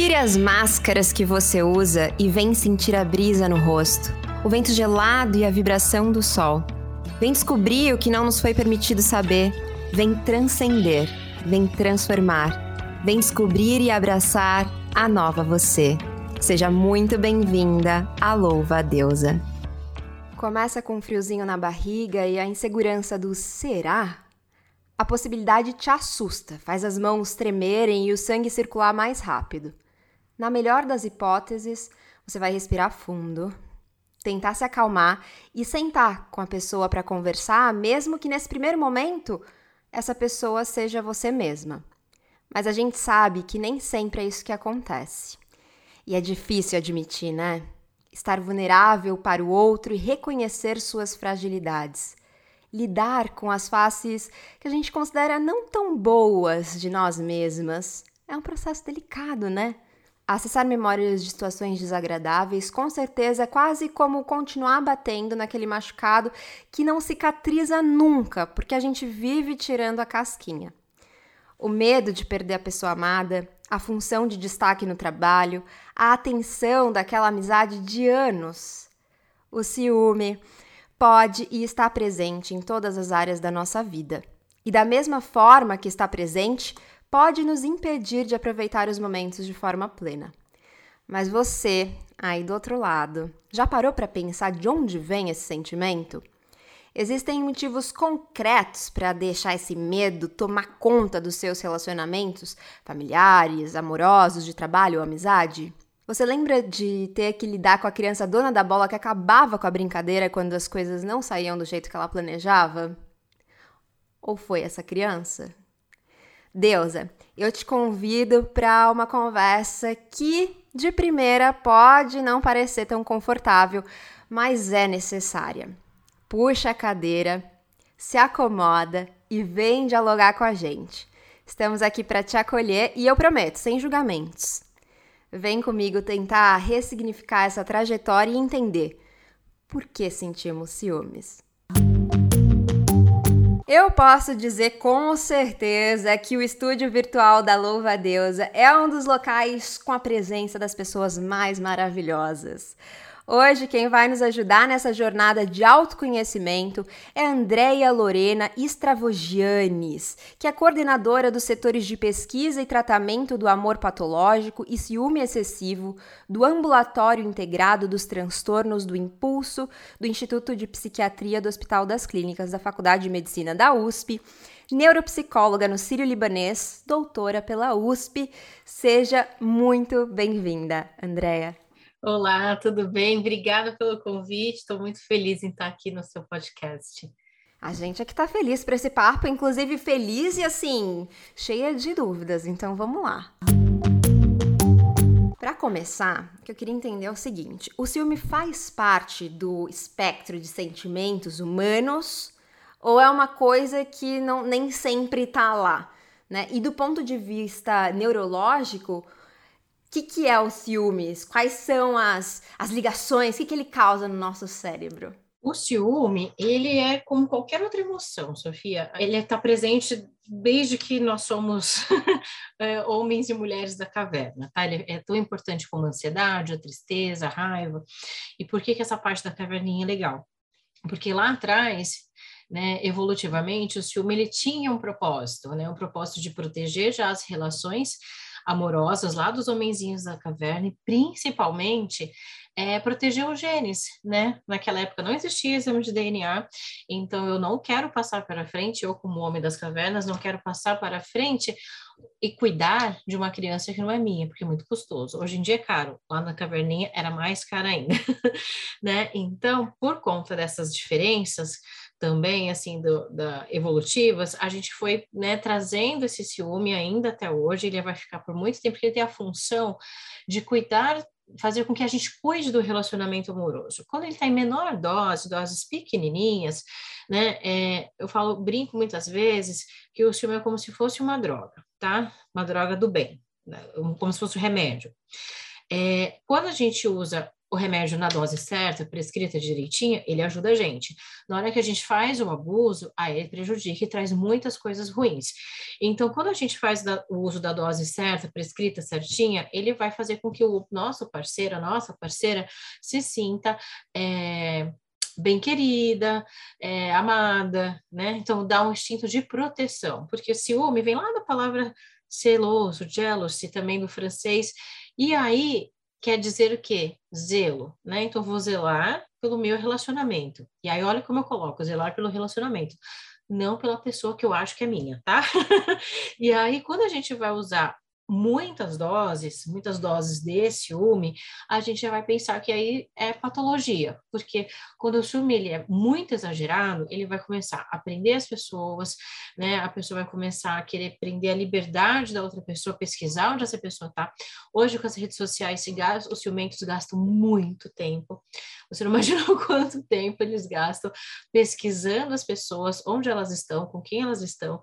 Tire as máscaras que você usa e vem sentir a brisa no rosto, o vento gelado e a vibração do sol. Vem descobrir o que não nos foi permitido saber. Vem transcender, vem transformar. Vem descobrir e abraçar a nova você. Seja muito bem-vinda à Louva a Deusa. Começa com um friozinho na barriga e a insegurança do será? A possibilidade te assusta, faz as mãos tremerem e o sangue circular mais rápido. Na melhor das hipóteses, você vai respirar fundo, tentar se acalmar e sentar com a pessoa para conversar, mesmo que nesse primeiro momento essa pessoa seja você mesma. Mas a gente sabe que nem sempre é isso que acontece. E é difícil admitir, né? Estar vulnerável para o outro e reconhecer suas fragilidades lidar com as faces que a gente considera não tão boas de nós mesmas. É um processo delicado, né? Acessar memórias de situações desagradáveis, com certeza, é quase como continuar batendo naquele machucado que não cicatriza nunca, porque a gente vive tirando a casquinha. O medo de perder a pessoa amada, a função de destaque no trabalho, a atenção daquela amizade de anos, o ciúme, pode e está presente em todas as áreas da nossa vida. E da mesma forma que está presente, pode nos impedir de aproveitar os momentos de forma plena. Mas você, aí do outro lado, já parou para pensar de onde vem esse sentimento? Existem motivos concretos para deixar esse medo tomar conta dos seus relacionamentos familiares, amorosos, de trabalho ou amizade? Você lembra de ter que lidar com a criança dona da bola que acabava com a brincadeira quando as coisas não saíam do jeito que ela planejava? Ou foi essa criança? Deusa, eu te convido para uma conversa que de primeira pode não parecer tão confortável, mas é necessária. Puxa a cadeira, se acomoda e vem dialogar com a gente. Estamos aqui para te acolher e eu prometo, sem julgamentos. Vem comigo tentar ressignificar essa trajetória e entender por que sentimos ciúmes. Eu posso dizer com certeza que o estúdio virtual da Louva Deusa é um dos locais com a presença das pessoas mais maravilhosas. Hoje, quem vai nos ajudar nessa jornada de autoconhecimento é Andréia Lorena Stravogianes, que é coordenadora dos setores de pesquisa e tratamento do amor patológico e ciúme excessivo do Ambulatório Integrado dos Transtornos do Impulso do Instituto de Psiquiatria do Hospital das Clínicas da Faculdade de Medicina da USP neuropsicóloga no Sírio Libanês, doutora pela USP. Seja muito bem-vinda, Andréia. Olá, tudo bem? Obrigada pelo convite. Estou muito feliz em estar aqui no seu podcast. A gente é que está feliz por esse papo, inclusive feliz e assim, cheia de dúvidas. Então vamos lá. Para começar, o que eu queria entender é o seguinte: o ciúme faz parte do espectro de sentimentos humanos ou é uma coisa que não, nem sempre está lá? Né? E do ponto de vista neurológico, o que, que é o ciúmes? Quais são as, as ligações? O que, que ele causa no nosso cérebro? O ciúme, ele é como qualquer outra emoção, Sofia. Ele está presente desde que nós somos é, homens e mulheres da caverna, tá? Ele é tão importante como a ansiedade, a tristeza, a raiva. E por que, que essa parte da caverninha é legal? Porque lá atrás, né, evolutivamente, o ciúme ele tinha um propósito, né? Um propósito de proteger já as relações amorosas lá dos homenzinhos da caverna e principalmente é, proteger os genes, né? Naquela época não existia exame de DNA, então eu não quero passar para frente, eu como homem das cavernas, não quero passar para frente e cuidar de uma criança que não é minha, porque é muito custoso. Hoje em dia é caro, lá na caverninha era mais caro ainda, né? Então, por conta dessas diferenças, também, assim, do, da evolutivas, a gente foi, né, trazendo esse ciúme ainda até hoje, ele vai ficar por muito tempo, porque ele tem a função de cuidar, fazer com que a gente cuide do relacionamento amoroso. Quando ele está em menor dose, doses pequenininhas, né, é, eu falo, brinco muitas vezes que o ciúme é como se fosse uma droga, tá? Uma droga do bem, né? como se fosse um remédio. É, quando a gente usa o remédio na dose certa, prescrita direitinha, ele ajuda a gente. Na hora que a gente faz o abuso, aí ele prejudica e traz muitas coisas ruins. Então, quando a gente faz da, o uso da dose certa, prescrita certinha, ele vai fazer com que o nosso parceiro, a nossa parceira, se sinta. É, bem querida, é, amada, né? Então dá um instinto de proteção, porque ciúme vem lá da palavra celoso, jealousy, também do francês, e aí quer dizer o quê? Zelo, né? Então, vou zelar pelo meu relacionamento. E aí, olha como eu coloco, zelar pelo relacionamento, não pela pessoa que eu acho que é minha, tá? e aí, quando a gente vai usar muitas doses, muitas doses desse ciúme, a gente já vai pensar que aí é patologia, porque quando o ciúme ele é muito exagerado, ele vai começar a prender as pessoas, né? A pessoa vai começar a querer prender a liberdade da outra pessoa, pesquisar onde essa pessoa tá. Hoje com as redes sociais, os ciumentos gastam muito tempo. Você não imagina quanto tempo eles gastam pesquisando as pessoas, onde elas estão, com quem elas estão.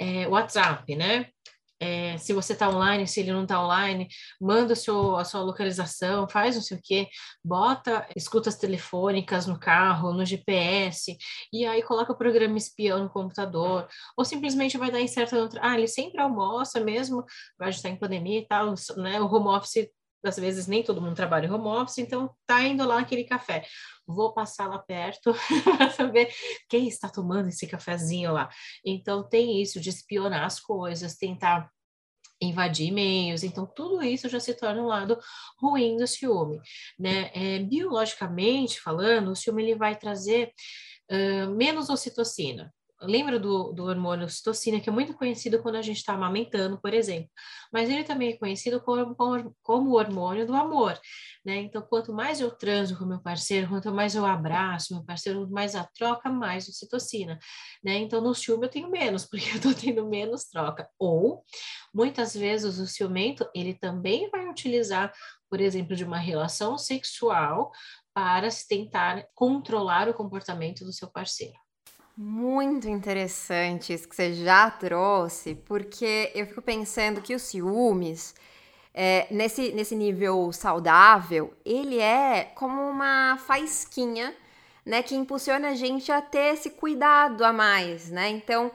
É, WhatsApp, né? É, se você está online, se ele não está online, manda seu, a sua localização, faz não sei o quê, bota escutas telefônicas no carro, no GPS, e aí coloca o programa espião no computador, ou simplesmente vai dar incerto no ah, ele sempre almoça mesmo, vai estar em pandemia e tal, né? O home office às vezes nem todo mundo trabalha em home office, então tá indo lá naquele café. Vou passar lá perto para saber quem está tomando esse cafezinho lá. Então tem isso de espionar as coisas, tentar invadir e-mails, então tudo isso já se torna um lado ruim do ciúme, né? É, biologicamente falando, o ciúme ele vai trazer uh, menos ocitocina, lembra do, do hormônio ocitocina, que é muito conhecido quando a gente está amamentando, por exemplo, mas ele também é conhecido como, o hormônio do amor, né? Então, quanto mais eu transo com meu parceiro, quanto mais eu abraço meu parceiro, mais a troca, mais ocitocina, né? Então, no ciúme eu tenho menos, porque eu tô tendo menos troca. Ou, muitas vezes, o ciumento, ele também vai utilizar, por exemplo, de uma relação sexual para tentar controlar o comportamento do seu parceiro. Muito interessante isso que você já trouxe, porque eu fico pensando que os ciúmes, é, nesse, nesse nível saudável, ele é como uma faísquinha, né, que impulsiona a gente a ter esse cuidado a mais, né? Então,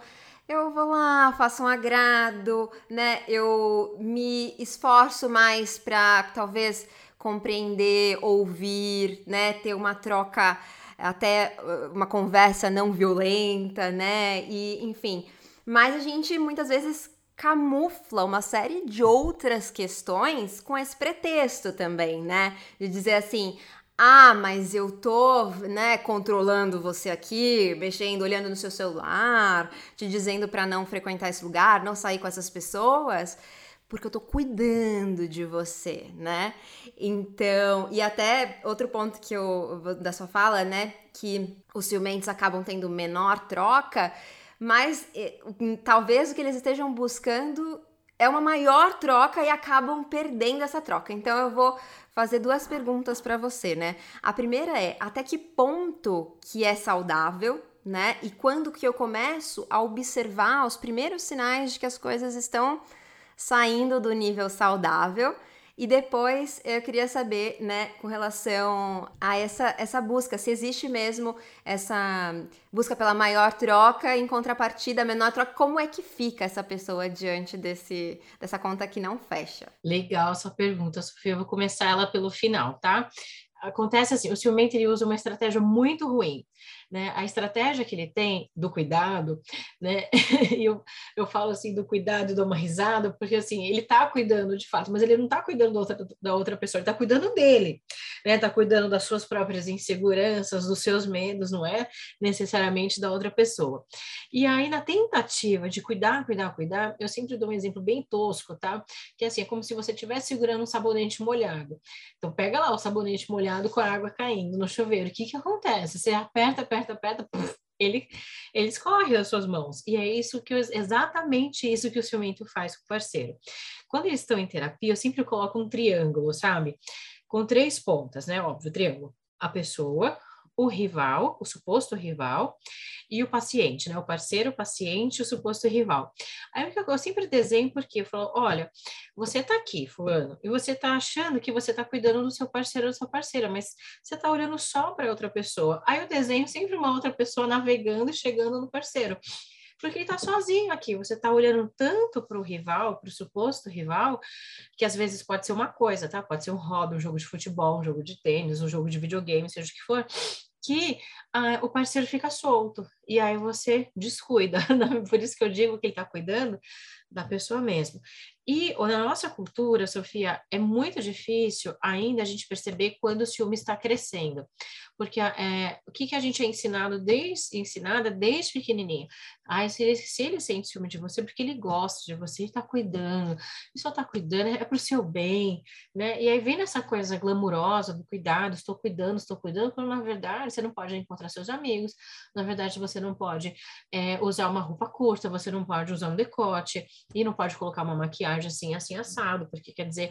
eu vou lá, faço um agrado, né? Eu me esforço mais para talvez compreender, ouvir, né? Ter uma troca até uh, uma conversa não violenta, né? E enfim, mas a gente muitas vezes camufla uma série de outras questões com esse pretexto também, né? De dizer assim, ah, mas eu tô, né, controlando você aqui, mexendo, olhando no seu celular, te dizendo para não frequentar esse lugar, não sair com essas pessoas porque eu tô cuidando de você, né? Então, e até outro ponto que eu da sua fala, né, que os ciumentos acabam tendo menor troca, mas talvez o que eles estejam buscando é uma maior troca e acabam perdendo essa troca. Então eu vou fazer duas perguntas para você, né? A primeira é: até que ponto que é saudável, né? E quando que eu começo a observar os primeiros sinais de que as coisas estão saindo do nível saudável. E depois eu queria saber, né, com relação a essa, essa busca, se existe mesmo essa busca pela maior troca em contrapartida, menor troca, como é que fica essa pessoa diante desse, dessa conta que não fecha? Legal essa pergunta, Sofia. Eu vou começar ela pelo final, tá? Acontece assim, o ciumento ele usa uma estratégia muito ruim né? A estratégia que ele tem do cuidado, né? E eu, eu falo assim do cuidado e dou uma risada, porque assim, ele tá cuidando de fato, mas ele não tá cuidando da outra, da outra pessoa, ele tá cuidando dele, né? Tá cuidando das suas próprias inseguranças, dos seus medos, não é necessariamente da outra pessoa. E aí, na tentativa de cuidar, cuidar, cuidar, eu sempre dou um exemplo bem tosco, tá? Que assim, é como se você estivesse segurando um sabonete molhado. Então, pega lá o sabonete molhado com a água caindo no chuveiro. O que que acontece? Você aperta, aperta, aperta, aperta, ele, ele escorre das suas mãos. E é isso que exatamente isso que o ciumento faz com o parceiro. Quando eles estão em terapia, eu sempre coloco um triângulo, sabe? Com três pontas, né? Óbvio, triângulo. A pessoa, o rival, o suposto rival, e o paciente, né? O parceiro, o paciente, o suposto rival. Aí que eu sempre desenho porque eu falo, olha, você está aqui, fulano, e você está achando que você está cuidando do seu parceiro ou da sua parceira, mas você está olhando só para outra pessoa. Aí eu desenho sempre uma outra pessoa navegando e chegando no parceiro porque ele está sozinho aqui. Você está olhando tanto para o rival, para o suposto rival, que às vezes pode ser uma coisa, tá? Pode ser um hobby, um jogo de futebol, um jogo de tênis, um jogo de videogame, seja o que for, que ah, o parceiro fica solto e aí você descuida. Por isso que eu digo que ele está cuidando da pessoa mesmo. E na nossa cultura, Sofia, é muito difícil ainda a gente perceber quando o ciúme está crescendo, porque é, o que, que a gente é ensinado desde ensinada desde pequenininho? Ah, se ele, se ele sente ciúme de você, porque ele gosta de você, ele está cuidando, ele só está cuidando, é para o seu bem, né? E aí vem essa coisa glamurosa do cuidado, estou cuidando, estou cuidando, quando na verdade você não pode encontrar seus amigos, na verdade você não pode é, usar uma roupa curta, você não pode usar um decote e não pode colocar uma maquiagem maquiagem assim, assim, assado, porque quer dizer,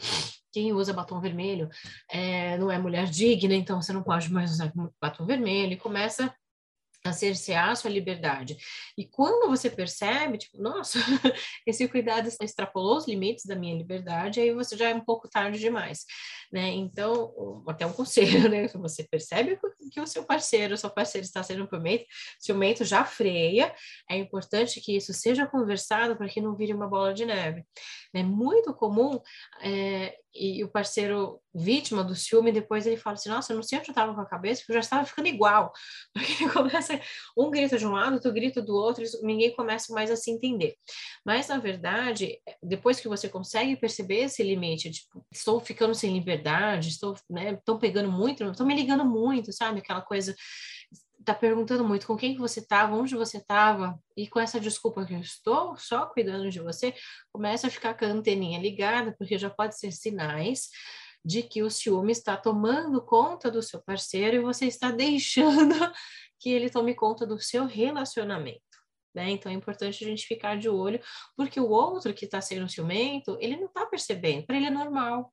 quem usa batom vermelho é, não é mulher digna, então você não pode mais usar batom vermelho, e começa a cercear a sua liberdade. E quando você percebe, tipo, nossa, esse cuidado extrapolou os limites da minha liberdade, aí você já é um pouco tarde demais, né? Então, até um conselho, né? Você percebe que o seu parceiro, o seu parceiro está sendo ciumento, ciumento já freia, é importante que isso seja conversado para que não vire uma bola de neve. É muito comum é, e o parceiro vítima do ciúme, depois ele fala assim, nossa, eu não sei onde eu estava com a cabeça, porque eu já estava ficando igual. Porque começa, um grita de um lado, outro grita do outro, ninguém começa mais a se entender. Mas, na verdade, depois que você consegue perceber esse limite, tipo, estou ficando sem liberdade, estou, né, estão pegando muito, estão me ligando muito, sabe? Aquela coisa tá perguntando muito com quem que você estava, onde você estava, e com essa desculpa que eu estou só cuidando de você, começa a ficar com a anteninha ligada, porque já pode ser sinais de que o ciúme está tomando conta do seu parceiro e você está deixando que ele tome conta do seu relacionamento. Né? Então é importante a gente ficar de olho, porque o outro que está sendo ciumento, ele não está percebendo, para ele é normal.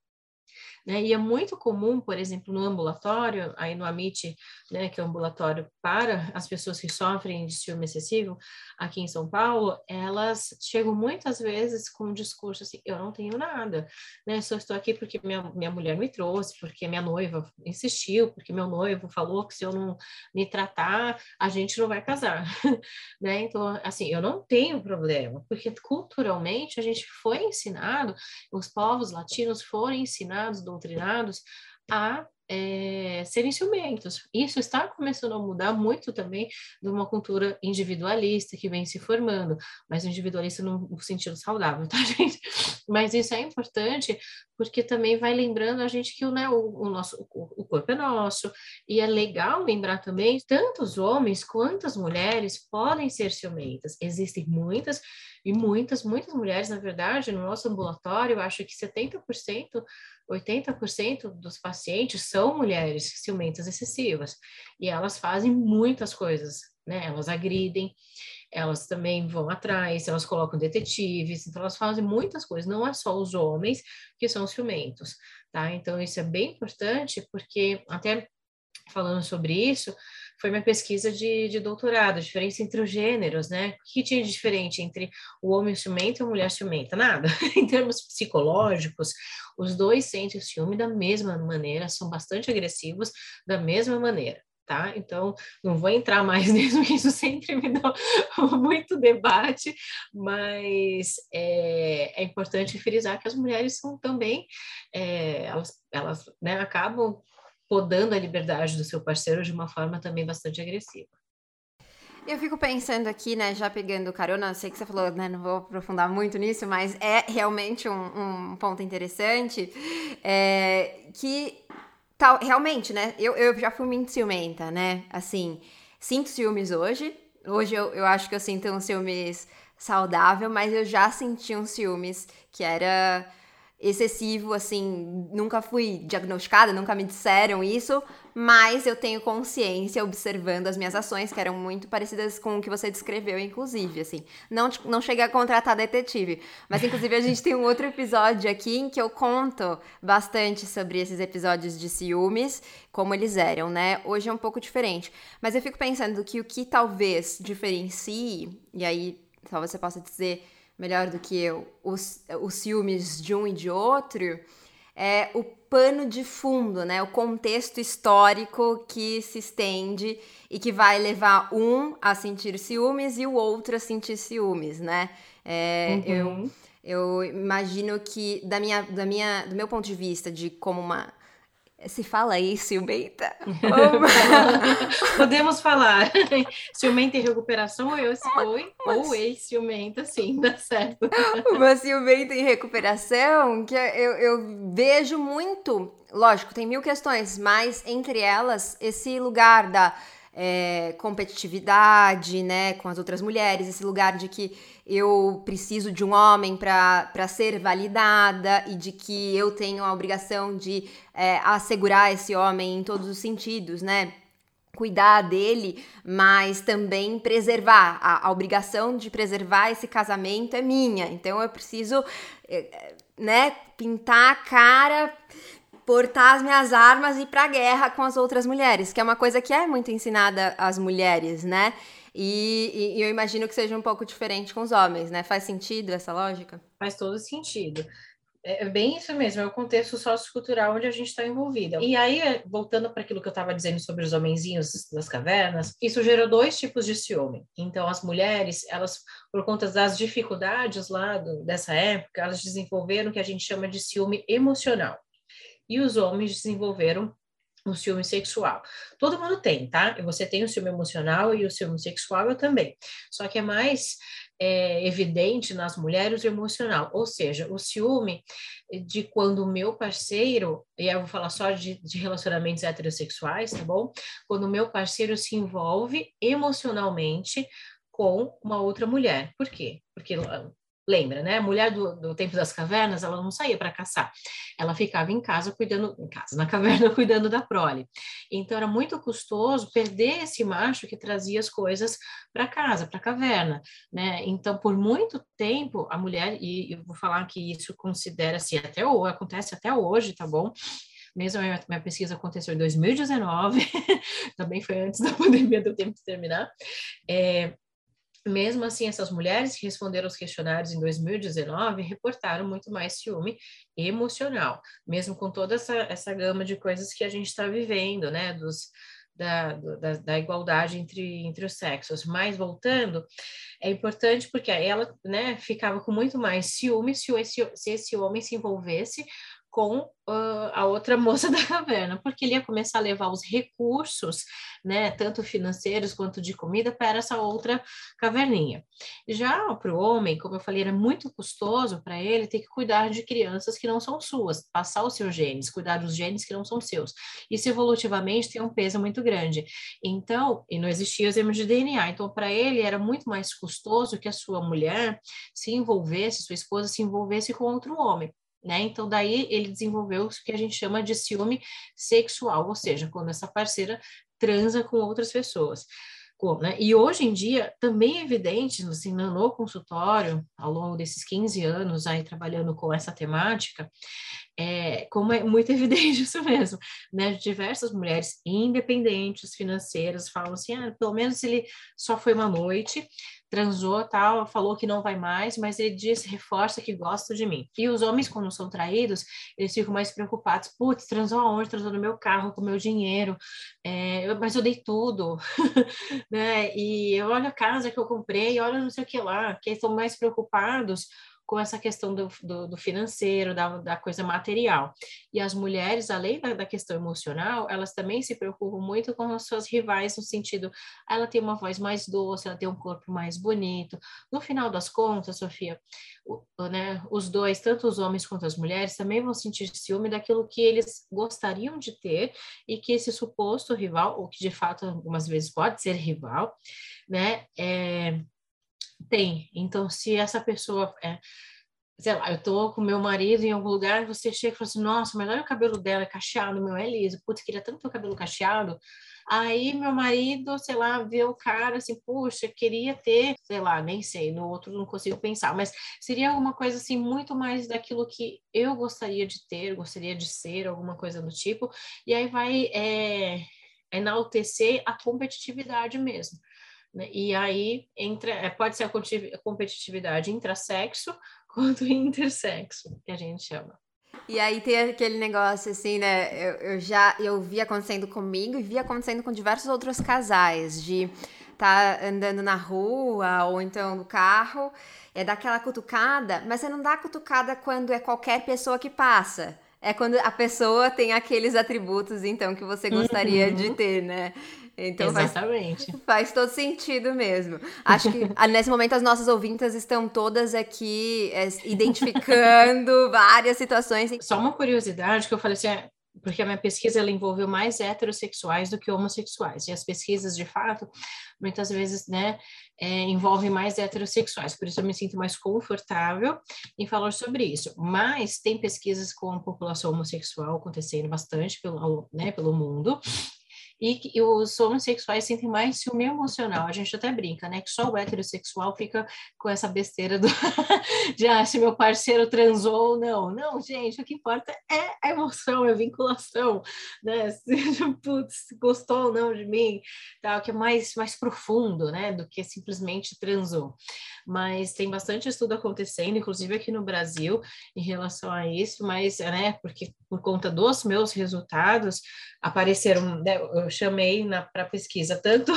Né? E é muito comum, por exemplo, no ambulatório, aí no AMIT, né, que é o ambulatório para as pessoas que sofrem de ciúme excessivo, aqui em São Paulo, elas chegam muitas vezes com um discurso assim, eu não tenho nada, né? Só estou aqui porque minha, minha mulher me trouxe, porque minha noiva insistiu, porque meu noivo falou que se eu não me tratar, a gente não vai casar, né? Então, assim, eu não tenho problema, porque culturalmente a gente foi ensinado, os povos latinos foram ensinados doutrinados a é, serem ciumentos. Isso está começando a mudar muito também de uma cultura individualista que vem se formando, mas individualista no, sentido saudável, tá, gente? Mas isso é importante porque também vai lembrando a gente que né, o, o nosso o, corpo é nosso, e é legal lembrar também, tanto os homens quanto as mulheres podem ser ciumentas. Existem muitas e muitas, muitas mulheres, na verdade, no nosso ambulatório, eu acho que 70%, 80% dos pacientes são mulheres ciumentas excessivas, e elas fazem muitas coisas, né? Elas agridem, elas também vão atrás, elas colocam detetives, então elas fazem muitas coisas, não é só os homens que são ciumentos, tá? Então isso é bem importante, porque até falando sobre isso, foi minha pesquisa de, de doutorado, a diferença entre os gêneros, né? O que tinha de diferente entre o homem ciumento e a mulher ciumenta? Nada. em termos psicológicos, os dois sentem ciúme da mesma maneira, são bastante agressivos da mesma maneira. Tá? Então, não vou entrar mais nisso, porque isso sempre me dá muito debate, mas é, é importante frisar que as mulheres são também, é, elas, elas né, acabam podando a liberdade do seu parceiro de uma forma também bastante agressiva. Eu fico pensando aqui, né, já pegando carona, sei que você falou, né, não vou aprofundar muito nisso, mas é realmente um, um ponto interessante, é, que tal, realmente, né, eu, eu já fui muito ciumenta, né, assim, sinto ciúmes hoje, hoje eu, eu acho que eu sinto um ciúmes saudável, mas eu já senti um ciúmes que era excessivo, assim, nunca fui diagnosticada, nunca me disseram isso, mas eu tenho consciência observando as minhas ações, que eram muito parecidas com o que você descreveu, inclusive, assim. Não, não cheguei a contratar detetive, mas inclusive a gente tem um outro episódio aqui em que eu conto bastante sobre esses episódios de ciúmes, como eles eram, né? Hoje é um pouco diferente, mas eu fico pensando que o que talvez diferencie, e aí talvez você possa dizer melhor do que eu, os, os ciúmes de um e de outro, é o pano de fundo, né? O contexto histórico que se estende e que vai levar um a sentir ciúmes e o outro a sentir ciúmes, né? É, uhum. eu, eu imagino que da minha, da minha, do meu ponto de vista de como uma se fala aí, ciumenta? Podemos falar. Ciumenta em recuperação, eu fui, ou ex-ciumenta, sim, dá certo. Uma ciumenta em recuperação, que eu, eu vejo muito, lógico, tem mil questões, mas entre elas, esse lugar da é, competitividade, né, com as outras mulheres, esse lugar de que eu preciso de um homem para ser validada e de que eu tenho a obrigação de é, assegurar esse homem em todos os sentidos, né? Cuidar dele, mas também preservar. A, a obrigação de preservar esse casamento é minha. Então eu preciso, é, né, pintar a cara portar as minhas armas e ir pra guerra com as outras mulheres, que é uma coisa que é muito ensinada às mulheres, né? E, e, eu imagino que seja um pouco diferente com os homens, né? Faz sentido essa lógica? Faz todo sentido. É, é bem isso mesmo, é o contexto sociocultural onde a gente está envolvida. E aí, voltando para aquilo que eu estava dizendo sobre os homenzinhos das cavernas, isso gerou dois tipos de ciúme. Então, as mulheres, elas, por conta das dificuldades lá do, dessa época, elas desenvolveram o que a gente chama de ciúme emocional e os homens desenvolveram o ciúme sexual. Todo mundo tem, tá? Você tem o ciúme emocional e o ciúme sexual eu também. Só que é mais é, evidente nas mulheres o emocional, ou seja, o ciúme de quando o meu parceiro, e eu vou falar só de, de relacionamentos heterossexuais, tá bom? Quando o meu parceiro se envolve emocionalmente com uma outra mulher. Por quê? Porque Lembra, né? A mulher do, do tempo das cavernas, ela não saía para caçar. Ela ficava em casa cuidando, em casa, na caverna, cuidando da prole. Então era muito custoso perder esse macho que trazia as coisas para casa, para a caverna, né? Então, por muito tempo, a mulher, e eu vou falar que isso considera-se até hoje, acontece até hoje, tá bom? mesmo minha, minha, pesquisa aconteceu em 2019, também foi antes da pandemia do tempo de terminar, é, mesmo assim, essas mulheres que responderam os questionários em 2019 reportaram muito mais ciúme emocional, mesmo com toda essa, essa gama de coisas que a gente está vivendo, né, dos, da, da, da, igualdade entre, entre os sexos. Mas voltando, é importante porque ela né, ficava com muito mais ciúme se esse, se esse homem se envolvesse com uh, a outra moça da caverna, porque ele ia começar a levar os recursos, né, tanto financeiros quanto de comida, para essa outra caverninha. Já para o homem, como eu falei, era muito custoso para ele ter que cuidar de crianças que não são suas, passar os seus genes, cuidar dos genes que não são seus. Isso evolutivamente tem um peso muito grande. Então, e não existia exame de DNA, então para ele era muito mais custoso que a sua mulher se envolvesse, sua esposa se envolvesse com outro homem. Né? Então, daí ele desenvolveu o que a gente chama de ciúme sexual, ou seja, quando essa parceira transa com outras pessoas. Né? E hoje em dia, também é evidente, assim, no consultório, ao longo desses 15 anos aí trabalhando com essa temática, é, como é muito evidente isso mesmo, né? Diversas mulheres independentes, financeiras, falam assim, ah, pelo menos ele só foi uma noite, transou, tal, falou que não vai mais, mas ele diz, reforça que gosta de mim. E os homens, quando são traídos, eles ficam mais preocupados, putz, transou aonde? Transou no meu carro, com meu dinheiro, é, mas eu dei tudo, né? E olha a casa que eu comprei, olha não sei o que lá, que eles estão mais preocupados com essa questão do, do, do financeiro, da, da, coisa material. E as mulheres, além da, da, questão emocional, elas também se preocupam muito com as suas rivais, no sentido, ela tem uma voz mais doce, ela tem um corpo mais bonito. No final das contas, Sofia, o, né, os dois, tanto os homens quanto as mulheres, também vão sentir ciúme daquilo que eles gostariam de ter e que esse suposto rival, ou que de fato algumas vezes pode ser rival, né, é, tem. Então, se essa pessoa é, sei lá, eu tô com meu marido em algum lugar, você chega e fala assim, nossa, mas olha o cabelo dela, é cacheado, meu é liso, putz, queria tanto o cabelo cacheado. Aí meu marido, sei lá, vê o cara assim, puxa, queria ter, sei lá, nem sei, no outro não consigo pensar, mas seria alguma coisa assim, muito mais daquilo que eu gostaria de ter, gostaria de ser, alguma coisa do tipo, e aí vai é, enaltecer a competitividade mesmo. Né? E aí entra, é, pode ser a competitividade intrasexo quanto intersexo, que a gente chama. E aí tem aquele negócio assim, né? Eu, eu, já eu vi acontecendo comigo e vi acontecendo com diversos outros casais de tá andando na rua ou então no carro, é dar aquela cutucada, mas você não dá cutucada quando é qualquer pessoa que passa. É quando a pessoa tem aqueles atributos, então, que você gostaria uhum. de ter, né? Então Exatamente. Faz, faz, todo sentido mesmo. Acho que nesse momento as nossas ouvintas estão todas aqui é, identificando várias situações. Só uma curiosidade que eu falei assim, é, porque a minha pesquisa ela envolveu mais heterossexuais do que homossexuais. E as pesquisas, de fato, muitas vezes, né, é, envolvem mais heterossexuais. Por isso eu me sinto mais confortável em falar sobre isso. Mas tem pesquisas com a população homossexual acontecendo bastante pelo, né, pelo mundo e, os homossexuais sentem mais ciúme emocional. A gente até brinca, né? Que só o heterossexual fica com essa besteira do de ah, se meu parceiro transou ou não. Não, gente, o que importa é a emoção, é a vinculação, né? Putz, gostou ou não de mim, tal, que é mais, mais profundo, né? Do que simplesmente transou. Mas tem bastante estudo acontecendo, inclusive aqui no Brasil, em relação a isso, mas, né? Porque por conta dos meus resultados, apareceram, né, eu chamei para pesquisa tanto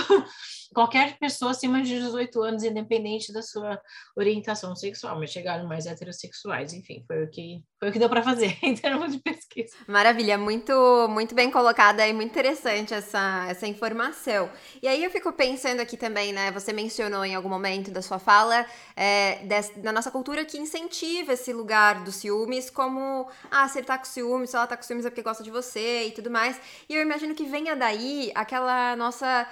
qualquer pessoa acima de 18 anos, independente da sua orientação sexual, mas chegaram mais heterossexuais, enfim, foi o que foi o que deu para fazer em termos de pesquisa. Maravilha, muito muito bem colocada e muito interessante essa essa informação. E aí eu fico pensando aqui também, né? Você mencionou em algum momento da sua fala é, da nossa cultura que incentiva esse lugar dos ciúmes, como ah, se ele tá com ciúmes, se ela tá com ciúmes é porque gosta de você e tudo mais. E eu imagino que venha daí aquela nossa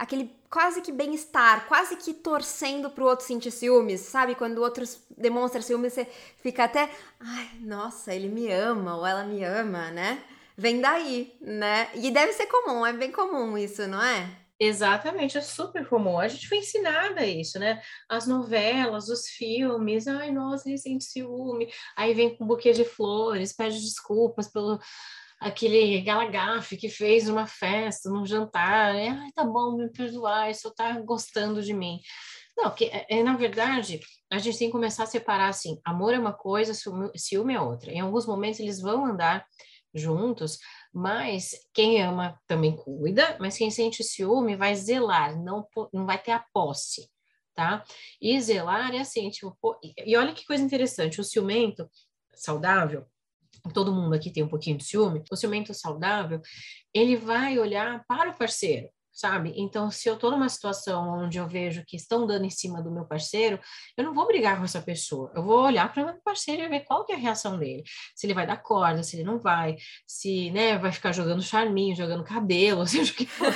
aquele quase que bem-estar, quase que torcendo pro outro sentir ciúmes, sabe? Quando o outro demonstra ciúmes, você fica até, ai, nossa, ele me ama ou ela me ama, né? Vem daí, né? E deve ser comum, é bem comum isso, não é? Exatamente, é super comum. A gente foi ensinada isso, né? As novelas, os filmes, ai, nossa, ele sente ciúme. Aí vem com um buquê de flores, pede desculpas pelo aquele galagafe que fez uma festa, num jantar, é, ai, tá bom, me perdoar, só tá gostando de mim. Não, que é, é, na verdade, a gente tem que começar a separar assim, amor é uma coisa, ciúme, é outra. Em alguns momentos eles vão andar juntos, mas quem ama também cuida, mas quem sente ciúme vai zelar, não, não vai ter a posse, tá? E zelar é assim, tipo, e olha que coisa interessante, o ciumento saudável, todo mundo aqui tem um pouquinho de ciúme, o ciumento saudável, ele vai olhar para o parceiro sabe? Então, se eu estou numa situação onde eu vejo que estão dando em cima do meu parceiro, eu não vou brigar com essa pessoa. Eu vou olhar para o meu parceiro e ver qual que é a reação dele. Se ele vai dar corda, se ele não vai, se, né, vai ficar jogando charminho, jogando cabelo, seja o que for.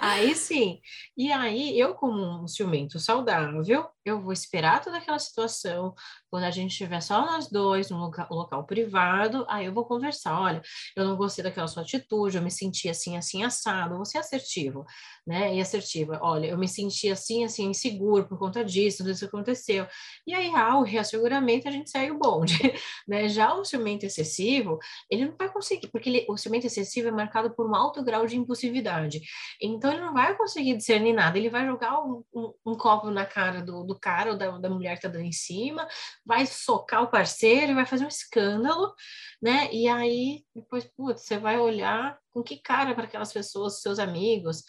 aí sim. E aí, eu como um ciumento saudável, eu vou esperar toda aquela situação, quando a gente estiver só nós dois, num local, local, privado, aí eu vou conversar. Olha, eu não gostei daquela sua atitude, eu me senti assim, assim, assado. Vou ser assertivo, né? E assertiva. Olha, eu me senti assim, assim, inseguro por conta disso, tudo isso aconteceu. E aí, ao reasseguramento, a gente segue o bonde, né? Já o ciumento excessivo, ele não vai conseguir, porque ele, o ciumento excessivo é marcado por um alto grau de impulsividade. Então, ele não vai conseguir discernir nada. Ele vai jogar um, um, um copo na cara do, do cara ou da, da mulher que tá dando em cima, vai socar o parceiro, vai fazer um escândalo, né? E aí, depois, putz, você vai olhar com que cara para aquelas pessoas, seus amigos,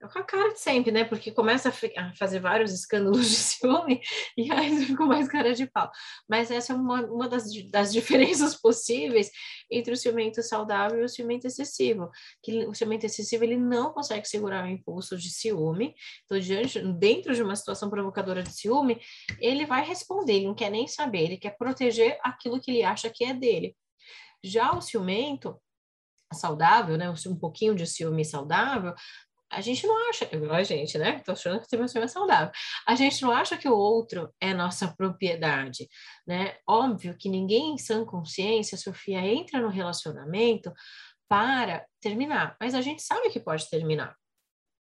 com a cara de sempre, né? Porque começa a, fazer vários escândalos de ciúme e aí ficou mais cara de pau. Mas essa é uma, uma das, das diferenças possíveis entre o ciumento saudável e o ciumento excessivo. Que o ciumento excessivo ele não consegue segurar o impulso de ciúme. Então, diante, dentro de uma situação provocadora de ciúme, ele vai responder, ele não quer nem saber, ele quer proteger aquilo que ele acha que é dele. Já o ciumento saudável, né, um pouquinho de ciúme saudável, a gente não acha, a gente, né? Tô achando que tem uma saudável. A gente não acha que o outro é nossa propriedade, né? Óbvio que ninguém em sã consciência, Sofia, entra no relacionamento para terminar, mas a gente sabe que pode terminar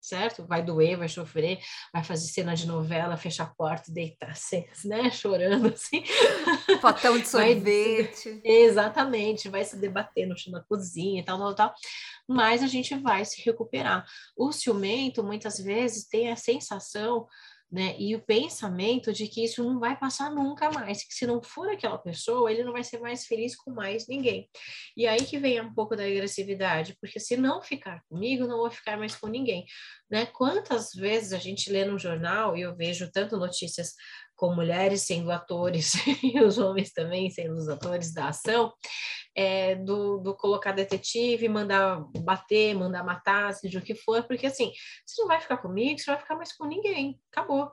certo? Vai doer, vai sofrer, vai fazer cena de novela, fechar a porta e deitar, assim, né? Chorando, assim. Potão de sorvete. Vai, exatamente, vai se debater no chão da cozinha e tal, tal, tal. Mas a gente vai se recuperar. O ciumento, muitas vezes, tem a sensação né? E o pensamento de que isso não vai passar nunca mais, que se não for aquela pessoa, ele não vai ser mais feliz com mais ninguém. E aí que vem um pouco da agressividade, porque se não ficar comigo, não vou ficar mais com ninguém, né? Quantas vezes a gente lê no jornal e eu vejo tanto notícias com mulheres sendo atores e os homens também sendo os atores da ação, é, do, do, colocar detetive, mandar bater, mandar matar, seja o que for, porque assim, você não vai ficar comigo, você não vai ficar mais com ninguém. Acabou.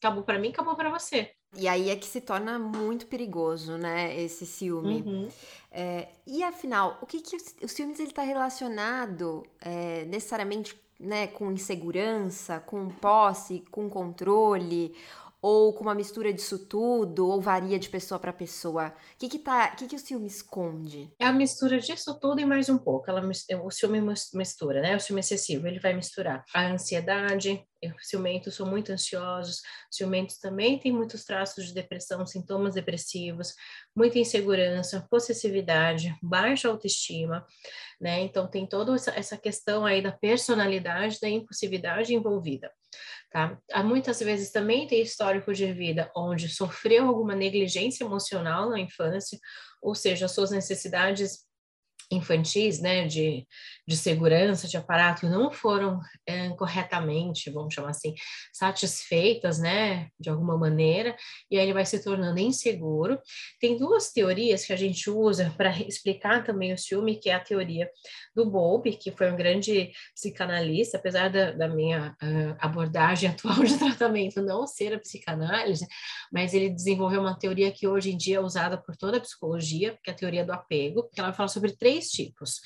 Acabou para mim, acabou para você. E aí é que se torna muito perigoso, né, esse ciúme. Uhum. É, e afinal, o que, que o ciúmes ele está relacionado é, necessariamente né, com insegurança, com posse, com controle? Ou com uma mistura disso tudo, ou varia de pessoa para pessoa? O que que, tá, que que o ciúme esconde? É a mistura disso tudo e mais um pouco. Ela, o ciúme mistura, né? O ciúme excessivo, ele vai misturar a ansiedade, ciumentos são muito ansiosos, ciumentos também têm muitos traços de depressão, sintomas depressivos, muita insegurança, possessividade, baixa autoestima, né? Então tem toda essa questão aí da personalidade, da impulsividade envolvida. Tá? Há muitas vezes também tem histórico de vida onde sofreu alguma negligência emocional na infância, ou seja, suas necessidades infantis, né, de, de segurança, de aparato, não foram é, corretamente, vamos chamar assim, satisfeitas, né, de alguma maneira, e aí ele vai se tornando inseguro. Tem duas teorias que a gente usa para explicar também o ciúme, que é a teoria do Bowlby, que foi um grande psicanalista, apesar da, da minha uh, abordagem atual de tratamento não ser a psicanálise, mas ele desenvolveu uma teoria que hoje em dia é usada por toda a psicologia, que é a teoria do apego, que ela fala sobre três tipos.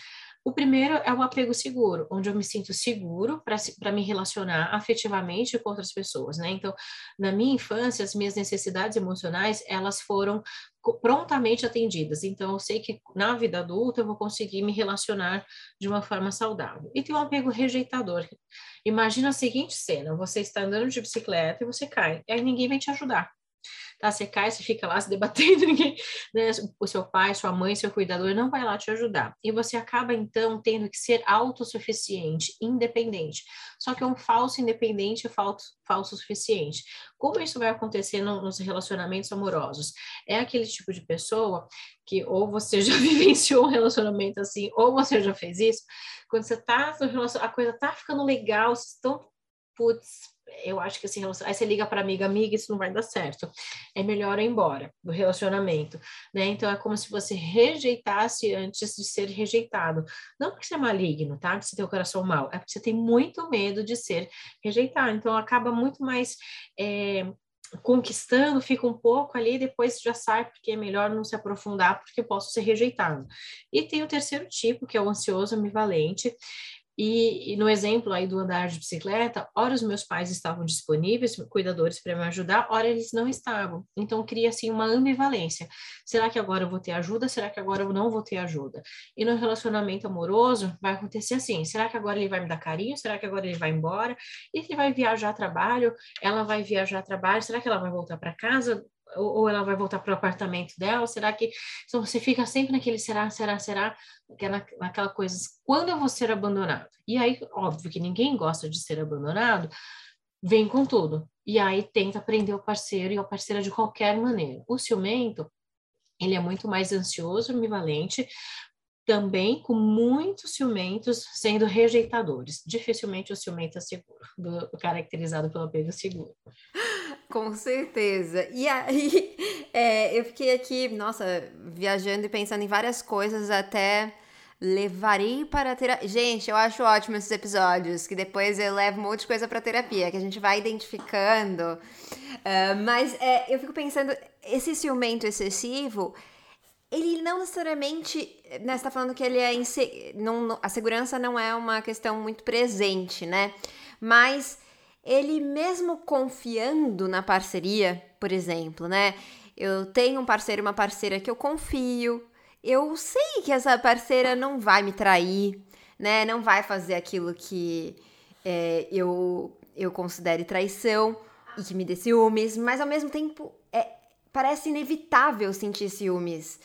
O primeiro é o apego seguro, onde eu me sinto seguro para me relacionar afetivamente com outras pessoas, né? Então, na minha infância, as minhas necessidades emocionais, elas foram prontamente atendidas. Então, eu sei que na vida adulta eu vou conseguir me relacionar de uma forma saudável. E tem um apego rejeitador. Imagina a seguinte cena: você está andando de bicicleta e você cai, aí ninguém vai te ajudar tá? Você cai, você fica lá se debatendo, ninguém, né? O seu pai, sua mãe, seu cuidador não vai lá te ajudar. E você acaba, então, tendo que ser autossuficiente, independente. Só que é um falso independente e falso, falso suficiente. Como isso vai acontecer no, nos relacionamentos amorosos? É aquele tipo de pessoa que ou você já vivenciou um relacionamento assim, ou você já fez isso, quando você tá no relacionamento, a coisa tá ficando legal, vocês estão, putz, eu acho que assim, aí você liga para amiga, amiga, isso não vai dar certo. É melhor ir embora do relacionamento, né? Então é como se você rejeitasse antes de ser rejeitado. Não porque você é maligno, tá? Que você tem o coração mal, é porque você tem muito medo de ser rejeitado. Então acaba muito mais é, conquistando, fica um pouco ali, depois já sai, porque é melhor não se aprofundar, porque eu posso ser rejeitado. E tem o terceiro tipo, que é o ansioso ambivalente, e, e, no exemplo aí do andar de bicicleta, ora os meus pais estavam disponíveis, cuidadores para me ajudar, ora eles não estavam. Então cria assim uma ambivalência. Será que agora eu vou ter ajuda? Será que agora eu não vou ter ajuda? E no relacionamento amoroso vai acontecer assim: será que agora ele vai me dar carinho? Será que agora ele vai embora? E ele vai viajar a trabalho? Ela vai viajar a trabalho? Será que ela vai voltar para casa? Ou ela vai voltar para o apartamento dela? Será que então você fica sempre naquele será, será, será, que é na, naquela coisa, quando eu vou ser abandonado? E aí, óbvio que ninguém gosta de ser abandonado, vem com tudo. E aí tenta prender o parceiro e a parceira de qualquer maneira. O ciumento, ele é muito mais ansioso, ambivalente, também com muitos ciumentos sendo rejeitadores. Dificilmente o ciumento é seguro, do, caracterizado pelo apego seguro. Com certeza. E aí, é, eu fiquei aqui, nossa, viajando e pensando em várias coisas, até levarei para terapia. Gente, eu acho ótimo esses episódios, que depois eu levo um monte de coisa para terapia, que a gente vai identificando. Uh, mas é, eu fico pensando, esse ciumento excessivo ele não necessariamente. Né, você tá falando que ele é. Inse... Não, a segurança não é uma questão muito presente, né? Mas ele mesmo confiando na parceria, por exemplo, né? Eu tenho um parceiro, uma parceira que eu confio. Eu sei que essa parceira não vai me trair, né? Não vai fazer aquilo que é, eu, eu considere traição e que me dê ciúmes, mas ao mesmo tempo é, parece inevitável sentir ciúmes.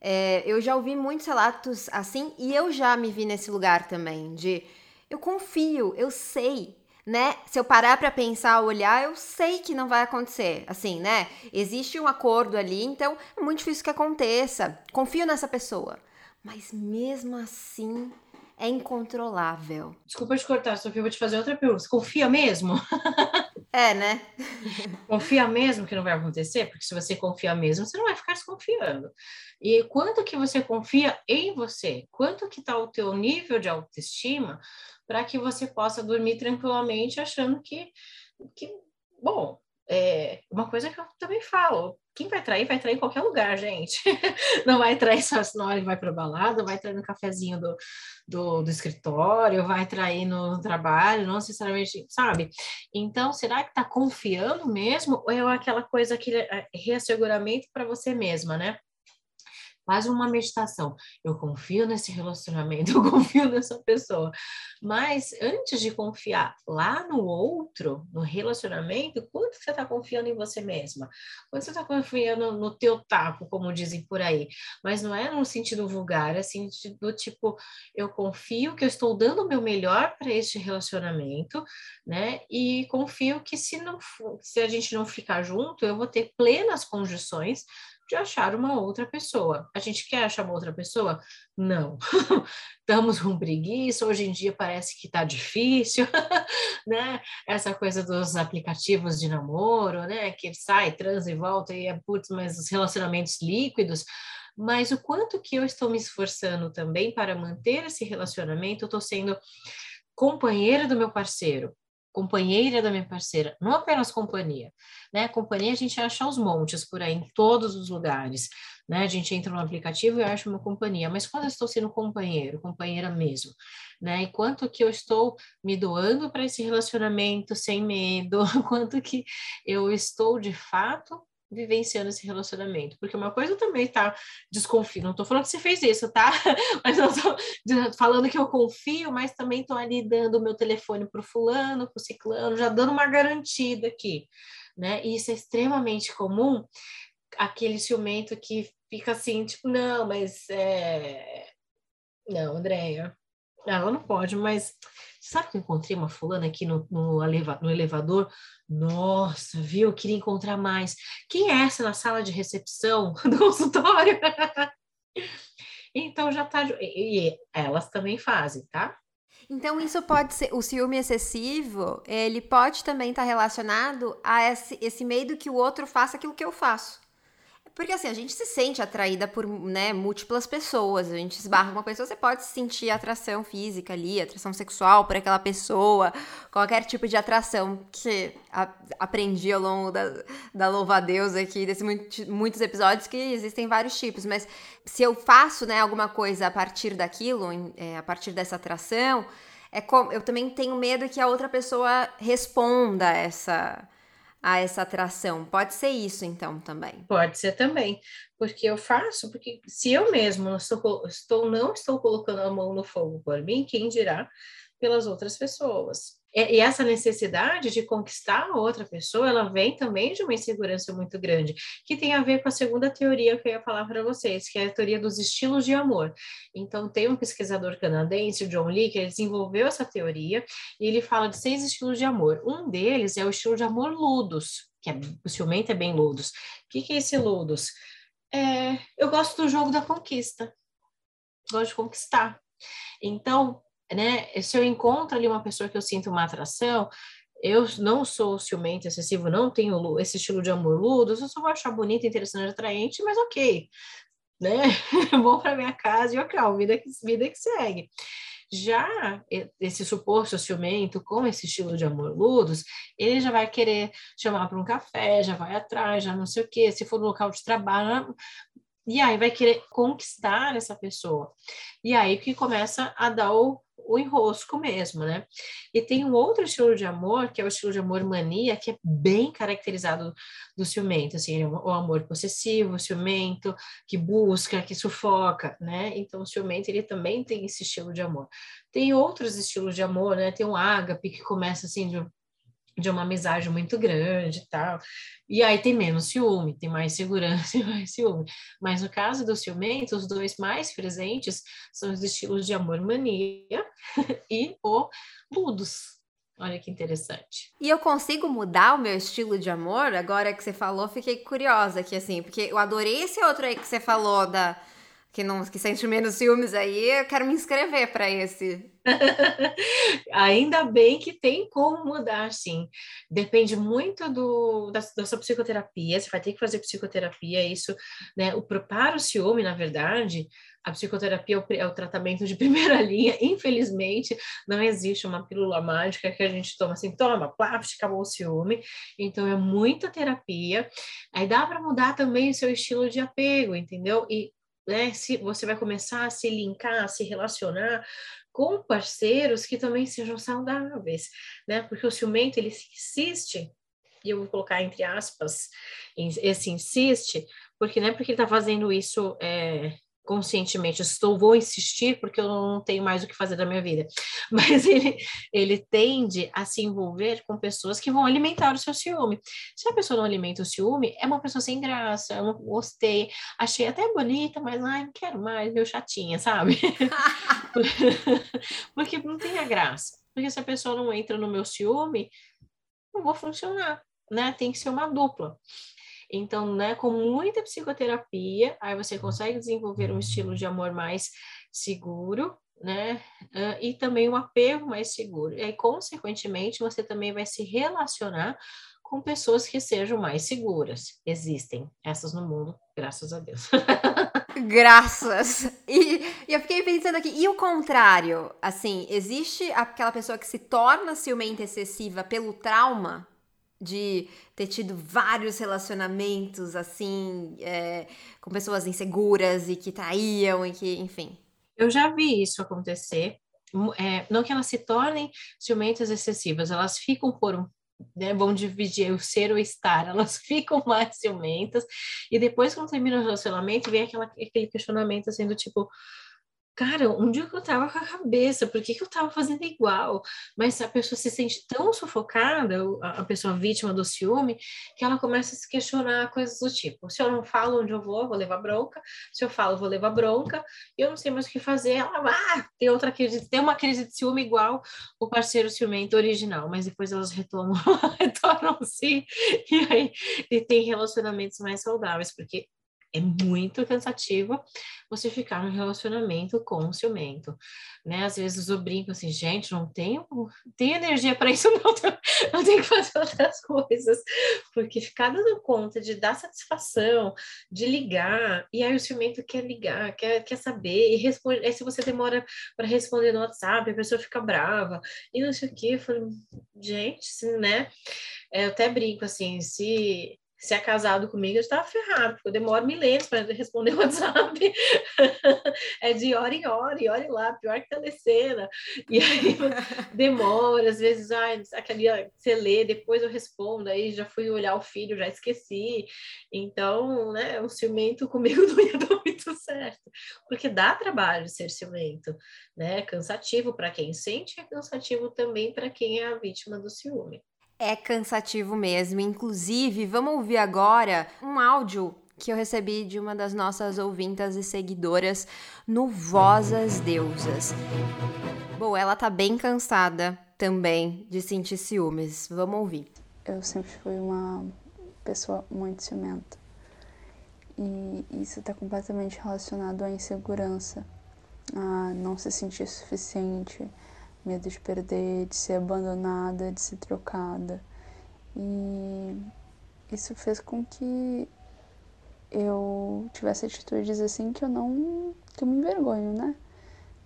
É, eu já ouvi muitos relatos assim e eu já me vi nesse lugar também, de eu confio, eu sei, né? Se eu parar para pensar, olhar, eu sei que não vai acontecer. Assim, né? Existe um acordo ali, então é muito difícil que aconteça. Confio nessa pessoa. Mas mesmo assim, é incontrolável. Desculpa te cortar, Sofia, eu vou te fazer outra pergunta. Você confia mesmo? É, né? confia mesmo que não vai acontecer? Porque se você confia mesmo, você não vai ficar desconfiando. E quanto que você confia em você? Quanto que está o teu nível de autoestima para que você possa dormir tranquilamente achando que, que bom, é uma coisa que eu também falo, quem vai trair, vai trair em qualquer lugar, gente. Não vai trair só na hora que vai para balada, vai trair no cafezinho do, do, do, escritório, vai trair no trabalho, não necessariamente, sabe? Então, será que está confiando mesmo? Ou é aquela coisa, aquele é, reasseguramento para você mesma, né? Faz uma meditação. Eu confio nesse relacionamento, eu confio nessa pessoa. Mas antes de confiar lá no outro, no relacionamento, quanto você está confiando em você mesma? Quanto você está confiando no teu tapo, como dizem por aí? Mas não é no sentido vulgar, é assim, do tipo, eu confio que eu estou dando o meu melhor para este relacionamento, né? E confio que se não se a gente não ficar junto, eu vou ter plenas condições de achar uma outra pessoa. A gente quer achar uma outra pessoa? Não. Estamos com preguiça, hoje em dia parece que está difícil, né? Essa coisa dos aplicativos de namoro, né? Que sai, transa e volta e é, putz, mas os relacionamentos líquidos. Mas o quanto que eu estou me esforçando também para manter esse relacionamento, eu estou sendo companheira do meu parceiro, companheira da minha parceira, não apenas companhia, né? Companhia a gente acha aos montes por aí, em todos os lugares, né? A gente entra no aplicativo e acha uma companhia, mas quando eu estou sendo companheiro, companheira mesmo, né? E quanto que eu estou me doando para esse relacionamento sem medo, quanto que eu estou de fato vivenciando esse relacionamento. Porque uma coisa também tá desconfio, não tô falando que você fez isso, tá? Mas eu tô falando que eu confio, mas também tô ali dando o meu telefone pro fulano, pro ciclano, já dando uma garantida aqui, né? E isso é extremamente comum, aquele ciumento que fica assim, tipo, não, mas é... Não, Andréia, ela não pode, mas sabe que eu encontrei uma fulana aqui no, no, eleva, no elevador? Nossa, viu? Eu queria encontrar mais. Quem é essa na sala de recepção do consultório? então já tá. E, elas também fazem, tá? Então isso pode ser o ciúme excessivo, ele pode também estar tá relacionado a esse, esse medo que o outro faça aquilo que eu faço. Porque assim, a gente se sente atraída por né, múltiplas pessoas. A gente esbarra uma pessoa, você pode sentir atração física ali, atração sexual por aquela pessoa, qualquer tipo de atração que a, aprendi ao longo da, da louva-a-Deus aqui, desses muito, muitos episódios, que existem vários tipos. Mas se eu faço né, alguma coisa a partir daquilo, é, a partir dessa atração, é como, eu também tenho medo que a outra pessoa responda a essa a essa atração. Pode ser isso, então, também. Pode ser também, porque eu faço, porque se eu mesmo não estou, estou, não estou colocando a mão no fogo por mim, quem dirá pelas outras pessoas? E essa necessidade de conquistar a outra pessoa, ela vem também de uma insegurança muito grande, que tem a ver com a segunda teoria que eu ia falar para vocês, que é a teoria dos estilos de amor. Então, tem um pesquisador canadense, John Lee, que desenvolveu essa teoria, e ele fala de seis estilos de amor. Um deles é o estilo de amor ludos, que é, possivelmente é bem ludos. O que, que é esse ludos? É, eu gosto do jogo da conquista. Gosto de conquistar. Então, né? Se eu encontro ali uma pessoa que eu sinto uma atração, eu não sou ciumento excessivo, não tenho esse estilo de amor ludo, eu só vou achar bonita, interessante, atraente, mas ok, né? Vou para minha casa e ok, vida que, vida que segue. Já esse suposto ciumento com esse estilo de amor ludos, ele já vai querer chamar para um café, já vai atrás, já não sei o quê, se for no local de trabalho, E aí vai querer conquistar essa pessoa. E aí que começa a dar o, o enrosco mesmo, né? E tem um outro estilo de amor, que é o estilo de amor mania, que é bem caracterizado do ciumento, assim, é o amor possessivo, ciumento, que busca, que sufoca, né? Então, o ciumento, ele também tem esse estilo de amor. Tem outros estilos de amor, né? Tem o ágape, que começa, assim, de de uma amizade muito grande e tal. E aí tem menos ciúme, tem mais segurança e mais ciúme. Mas no caso do ciumento, os dois mais presentes são os estilos de amor mania e o budos. Olha que interessante. E eu consigo mudar o meu estilo de amor? Agora que você falou, fiquei curiosa aqui, assim, porque eu adorei esse outro aí que você falou da que não que sente menos ciúmes aí, eu quero me inscrever para esse. Ainda bem que tem como mudar, sim. Depende muito do, da, da, sua psicoterapia, você vai ter que fazer psicoterapia, isso, né? O, para o ciúme, na verdade, a psicoterapia é o, é o, tratamento de primeira linha. Infelizmente, não existe uma pílula mágica que a gente toma assim, toma, plástico, acabou o ciúme. Então, é muita terapia. Aí dá para mudar também o seu estilo de apego, entendeu? E né? Se você vai começar a se linkar, a se relacionar com parceiros que também sejam saudáveis, né? Porque o ciumento ele insiste, e eu vou colocar entre aspas, esse insiste, porque não é porque ele está fazendo isso é, conscientemente, estou vou insistir porque eu não tenho mais o que fazer da minha vida. Mas ele ele tende a se envolver com pessoas que vão alimentar o seu ciúme. Se a pessoa não alimenta o ciúme, é uma pessoa sem graça, eu não gostei, achei até bonita, mas ai, não quero mais, meio chatinha, sabe? porque não tem a graça. Porque se a pessoa não entra no meu ciúme, não vou funcionar, né? Tem que ser uma dupla. Então, né, com muita psicoterapia, aí você consegue desenvolver um estilo de amor mais seguro, né? Uh, e também um apego mais seguro. E aí, consequentemente, você também vai se relacionar com pessoas que sejam mais seguras. Existem essas no mundo, graças a Deus. Graças. E, e, eu fiquei pensando aqui, e o contrário? Assim, existe aquela pessoa que se torna ciumenta excessiva pelo trauma? De ter tido vários relacionamentos assim é, com pessoas inseguras e que traíam e que, enfim. Eu já vi isso acontecer. É, não que elas se tornem ciumentas excessivas, elas ficam por um né, vão dividir o ser ou estar, elas ficam mais ciumentas, e depois, quando termina o relacionamento, vem aquela, aquele questionamento assim do tipo, cara, onde é que eu tava com a cabeça? Por que, que eu tava fazendo igual? Mas a pessoa se sente tão sufocada, a pessoa vítima do ciúme, que ela começa a se questionar coisas do tipo: se eu não falo onde eu vou, vou levar bronca, se eu falo, vou levar bronca, e eu não sei mais o que fazer. Ela ah, tem outra crise, tem uma crise de ciúme igual o parceiro ciumento original, mas depois elas retomam, retornam-se e aí e tem relacionamentos mais saudáveis, porque é muito cansativo você ficar no relacionamento com o ciumento, né? Às vezes eu brinco assim, gente, não tenho, tenho energia para isso não, eu tenho que fazer outras coisas, porque ficar dando conta de dar satisfação, de ligar, e aí o ciumento quer ligar, quer, quer saber, e responde, aí se você demora para responder no WhatsApp, a pessoa fica brava, e não sei o que, eu falo, gente, né? É, eu até brinco assim, se se é casado comigo, eu estava ferrado, porque eu demoro milênios para responder o WhatsApp. é de hora em hora, e olha lá, pior que telecena. E aí demora, às vezes, ai, aquele, você lê, depois eu respondo, aí já fui olhar o filho, já esqueci. Então, né, o ciumento comigo não ia dar muito certo, porque dá trabalho ser ciumento, né? É cansativo para quem sente, é cansativo também para quem é a vítima do ciúme. É cansativo mesmo. Inclusive, vamos ouvir agora um áudio que eu recebi de uma das nossas ouvintas e seguidoras no Vozas Deusas. Bom, ela tá bem cansada também de sentir ciúmes. Vamos ouvir. Eu sempre fui uma pessoa muito ciumenta. E isso está completamente relacionado à insegurança, a não se sentir suficiente, medo de perder, de ser abandonada, de ser trocada. E isso fez com que eu tivesse atitudes assim que eu não. que eu me envergonho, né?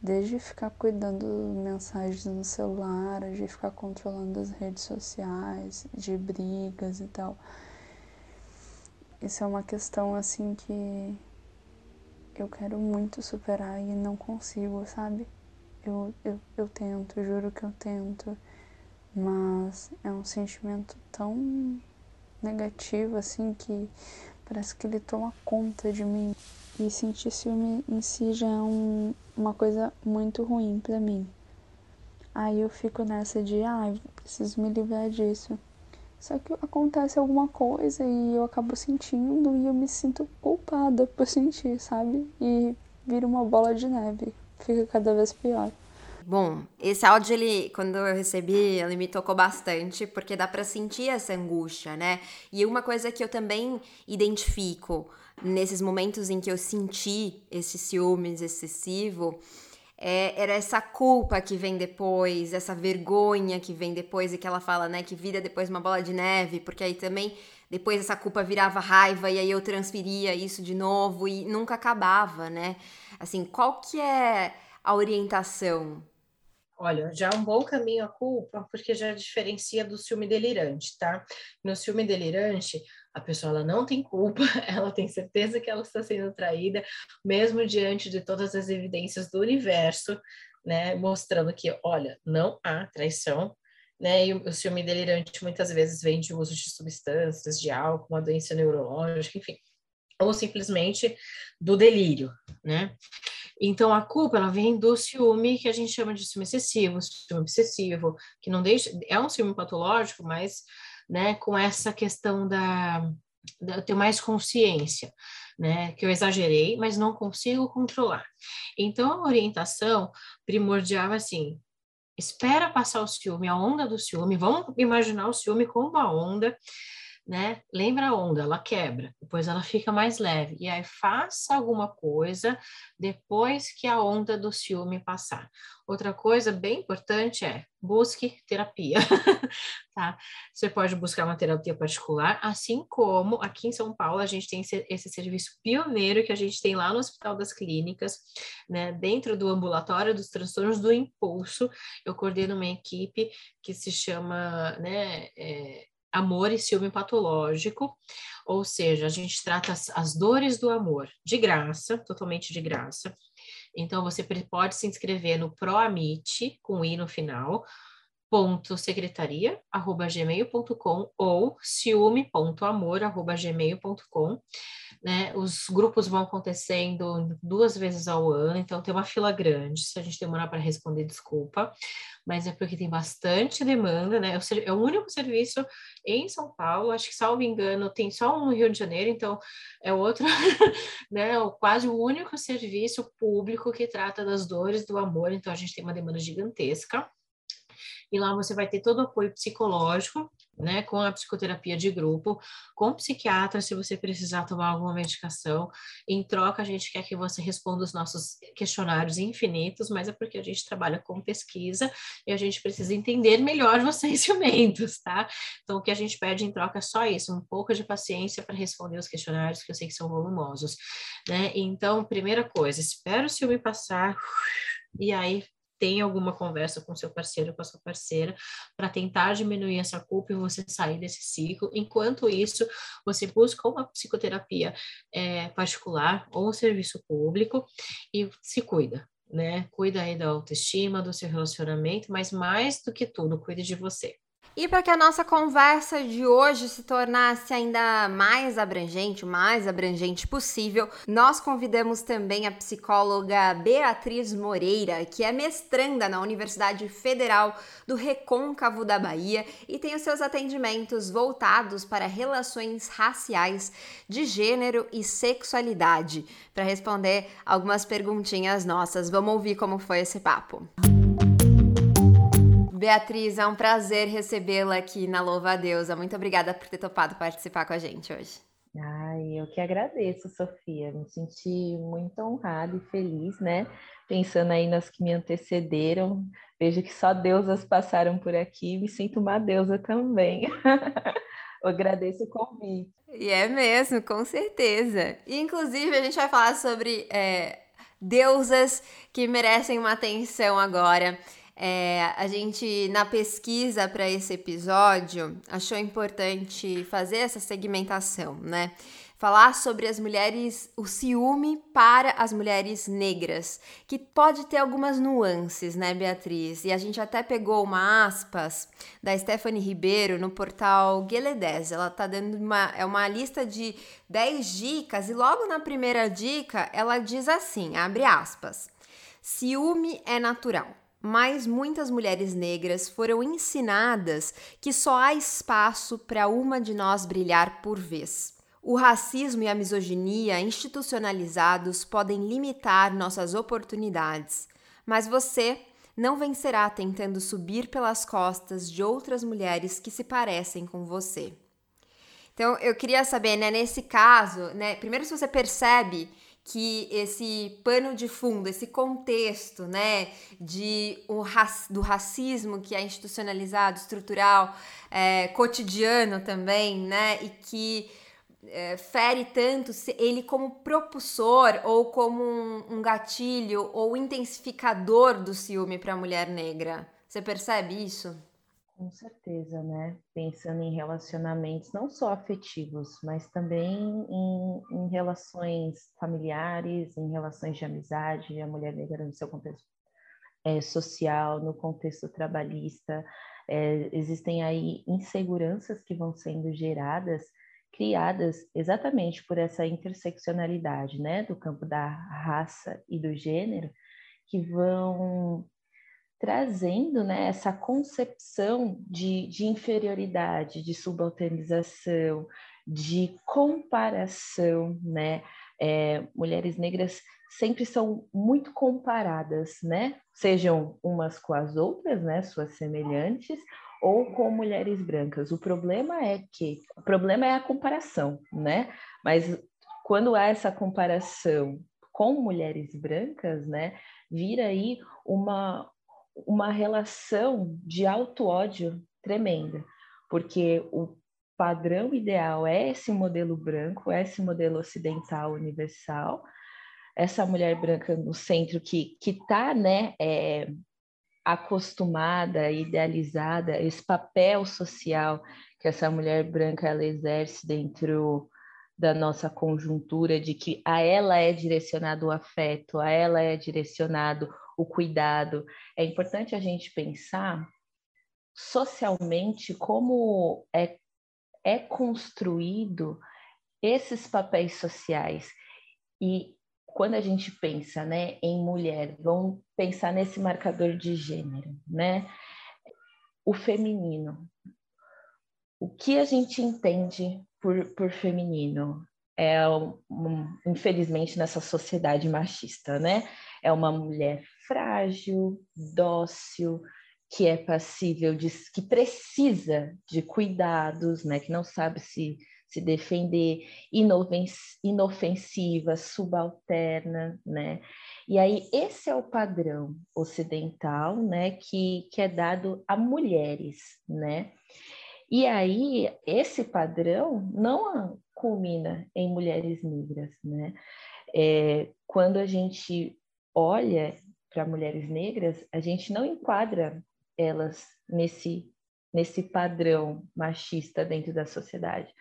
Desde ficar cuidando mensagens no celular, de ficar controlando as redes sociais, de brigas e tal. Isso é uma questão assim que eu quero muito superar e não consigo, sabe? Eu, eu, eu tento, juro que eu tento, mas é um sentimento tão negativo assim que parece que ele toma conta de mim. E sentir ciúme em si já é um, uma coisa muito ruim para mim. Aí eu fico nessa de, ah, preciso me livrar disso. Só que acontece alguma coisa e eu acabo sentindo e eu me sinto culpada por sentir, sabe? E vira uma bola de neve. Fica cada vez pior. Bom, esse áudio, ele, quando eu recebi, ele me tocou bastante, porque dá para sentir essa angústia, né? E uma coisa que eu também identifico nesses momentos em que eu senti esse ciúmes excessivo é, era essa culpa que vem depois, essa vergonha que vem depois, e que ela fala, né, que vira depois uma bola de neve, porque aí também depois essa culpa virava raiva e aí eu transferia isso de novo e nunca acabava, né? Assim, qual que é a orientação? Olha, já é um bom caminho a culpa, porque já diferencia do ciúme delirante, tá? No ciúme delirante, a pessoa ela não tem culpa, ela tem certeza que ela está sendo traída, mesmo diante de todas as evidências do universo, né, mostrando que, olha, não há traição, né, e o ciúme delirante muitas vezes vem de uso de substâncias, de álcool, uma doença neurológica, enfim, ou simplesmente do delírio, né? Então a culpa ela vem do ciúme que a gente chama de ciúme excessivo, ciúme obsessivo, que não deixa, é um ciúme patológico, mas né, com essa questão da, da ter mais consciência, né, que eu exagerei, mas não consigo controlar. Então, a orientação primordial é assim, espera passar o ciúme, a onda do ciúme, vamos imaginar o ciúme como uma onda, né? Lembra a onda, ela quebra, depois ela fica mais leve. E aí faça alguma coisa depois que a onda do ciúme passar. Outra coisa bem importante é busque terapia, tá? Você pode buscar uma terapia particular, assim como aqui em São Paulo a gente tem esse, serviço pioneiro que a gente tem lá no Hospital das Clínicas, né? Dentro do ambulatório dos transtornos do impulso, eu coordeno uma equipe que se chama, né? É, amor e ciúme patológico, ou seja, a gente trata as, as, dores do amor de graça, totalmente de graça. Então, você pode se inscrever no ProAmite, com i no final, ponto secretaria, arroba gmail.com ou ciúme.amor, arroba gmail.com né? Os grupos vão acontecendo duas vezes ao ano, então tem uma fila grande. Se a gente demorar para responder, desculpa, mas é porque tem bastante demanda, né? É o único serviço em São Paulo, acho que, salvo engano, tem só um no Rio de Janeiro, então é outro, né? Quase o único serviço público que trata das dores do amor, então a gente tem uma demanda gigantesca. E lá você vai ter todo o apoio psicológico, né, com a psicoterapia de grupo, com psiquiatra, se você precisar tomar alguma medicação. Em troca, a gente quer que você responda os nossos questionários infinitos, mas é porque a gente trabalha com pesquisa e a gente precisa entender melhor vocês ciumentos, tá? Então, o que a gente pede em troca é só isso, um pouco de paciência para responder os questionários, que eu sei que são volumosos, né? Então, primeira coisa, espera o ciúme passar, e aí tem alguma conversa com seu parceiro, com a sua parceira, para tentar diminuir essa culpa e você sair desse ciclo. Enquanto isso, você busca uma psicoterapia é, particular ou um serviço público e se cuida. Né? Cuida aí da autoestima, do seu relacionamento, mas mais do que tudo, cuide de você. E para que a nossa conversa de hoje se tornasse ainda mais abrangente, o mais abrangente possível, nós convidamos também a psicóloga Beatriz Moreira, que é mestranda na Universidade Federal do Recôncavo da Bahia e tem os seus atendimentos voltados para relações raciais, de gênero e sexualidade. Para responder algumas perguntinhas nossas, vamos ouvir como foi esse papo. Beatriz, é um prazer recebê-la aqui na Louva a Deusa. Muito obrigada por ter topado participar com a gente hoje. Ai, eu que agradeço, Sofia. Me senti muito honrada e feliz, né? Pensando aí nas que me antecederam, vejo que só deusas passaram por aqui, me sinto uma deusa também. eu agradeço o convite. E é mesmo, com certeza. E, inclusive, a gente vai falar sobre é, deusas que merecem uma atenção agora. É, a gente, na pesquisa para esse episódio, achou importante fazer essa segmentação, né? falar sobre as mulheres, o ciúme para as mulheres negras, que pode ter algumas nuances, né, Beatriz? E a gente até pegou uma aspas da Stephanie Ribeiro no portal Gueledez. Ela tá dando uma, é uma lista de 10 dicas e logo na primeira dica ela diz assim, abre aspas, ciúme é natural mas muitas mulheres negras foram ensinadas que só há espaço para uma de nós brilhar por vez. O racismo e a misoginia institucionalizados podem limitar nossas oportunidades, mas você não vencerá tentando subir pelas costas de outras mulheres que se parecem com você. Então, eu queria saber, né, nesse caso, né, primeiro se você percebe que esse pano de fundo, esse contexto, né, de o do racismo que é institucionalizado, estrutural, é, cotidiano também, né, e que é, fere tanto ele como propulsor ou como um, um gatilho ou intensificador do ciúme para a mulher negra. Você percebe isso? Com certeza, né? Pensando em relacionamentos não só afetivos, mas também em, em relações familiares, em relações de amizade, a mulher negra no seu contexto é, social, no contexto trabalhista. É, existem aí inseguranças que vão sendo geradas criadas exatamente por essa interseccionalidade, né, do campo da raça e do gênero, que vão trazendo né, essa concepção de, de inferioridade, de subalternização, de comparação, né? É, mulheres negras sempre são muito comparadas, né? Sejam umas com as outras, né? Suas semelhantes, ou com mulheres brancas. O problema é que o problema é a comparação, né? Mas quando há essa comparação com mulheres brancas, né, vira aí uma uma relação de auto-ódio tremenda, porque o padrão ideal é esse modelo branco, é esse modelo ocidental universal, essa mulher branca no centro que que está, né, é, acostumada, idealizada, esse papel social que essa mulher branca ela exerce dentro da nossa conjuntura de que a ela é direcionado o afeto, a ela é direcionado o cuidado. É importante a gente pensar socialmente como é, é construído esses papéis sociais e quando a gente pensa né, em mulher, vamos pensar nesse marcador de gênero, né? O feminino. O que a gente entende por, por feminino? É, infelizmente, nessa sociedade machista, né? É uma mulher frágil, dócil, que é passível de, que precisa de cuidados, né? Que não sabe se se defender, inofensiva, subalterna, né? E aí esse é o padrão ocidental, né, que, que é dado a mulheres, né? E aí esse padrão não culmina em mulheres negras, né? É, quando a gente olha para mulheres negras, a gente não enquadra elas nesse nesse padrão machista dentro da sociedade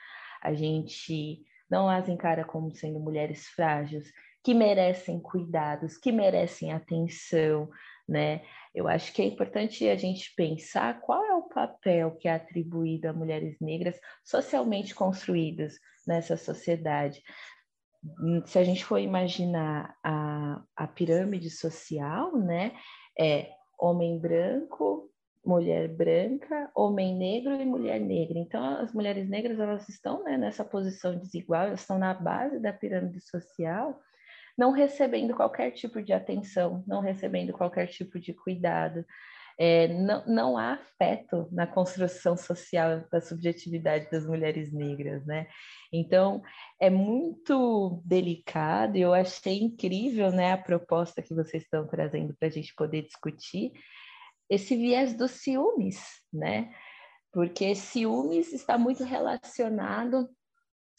a gente não as encara como sendo mulheres frágeis, que merecem cuidados, que merecem atenção, né? Eu acho que é importante a gente pensar qual é o papel que é atribuído a mulheres negras socialmente construídas nessa sociedade. Se a gente for imaginar a, a pirâmide social, né, é homem branco, mulher branca, homem negro e mulher negra. Então, as mulheres negras elas estão né, nessa posição desigual, elas estão na base da pirâmide social, não recebendo qualquer tipo de atenção, não recebendo qualquer tipo de cuidado. É, não, não há afeto na construção social da subjetividade das mulheres negras, né? Então, é muito delicado e eu achei incrível né, a proposta que vocês estão trazendo para a gente poder discutir, esse viés dos ciúmes, né? Porque ciúmes está muito relacionado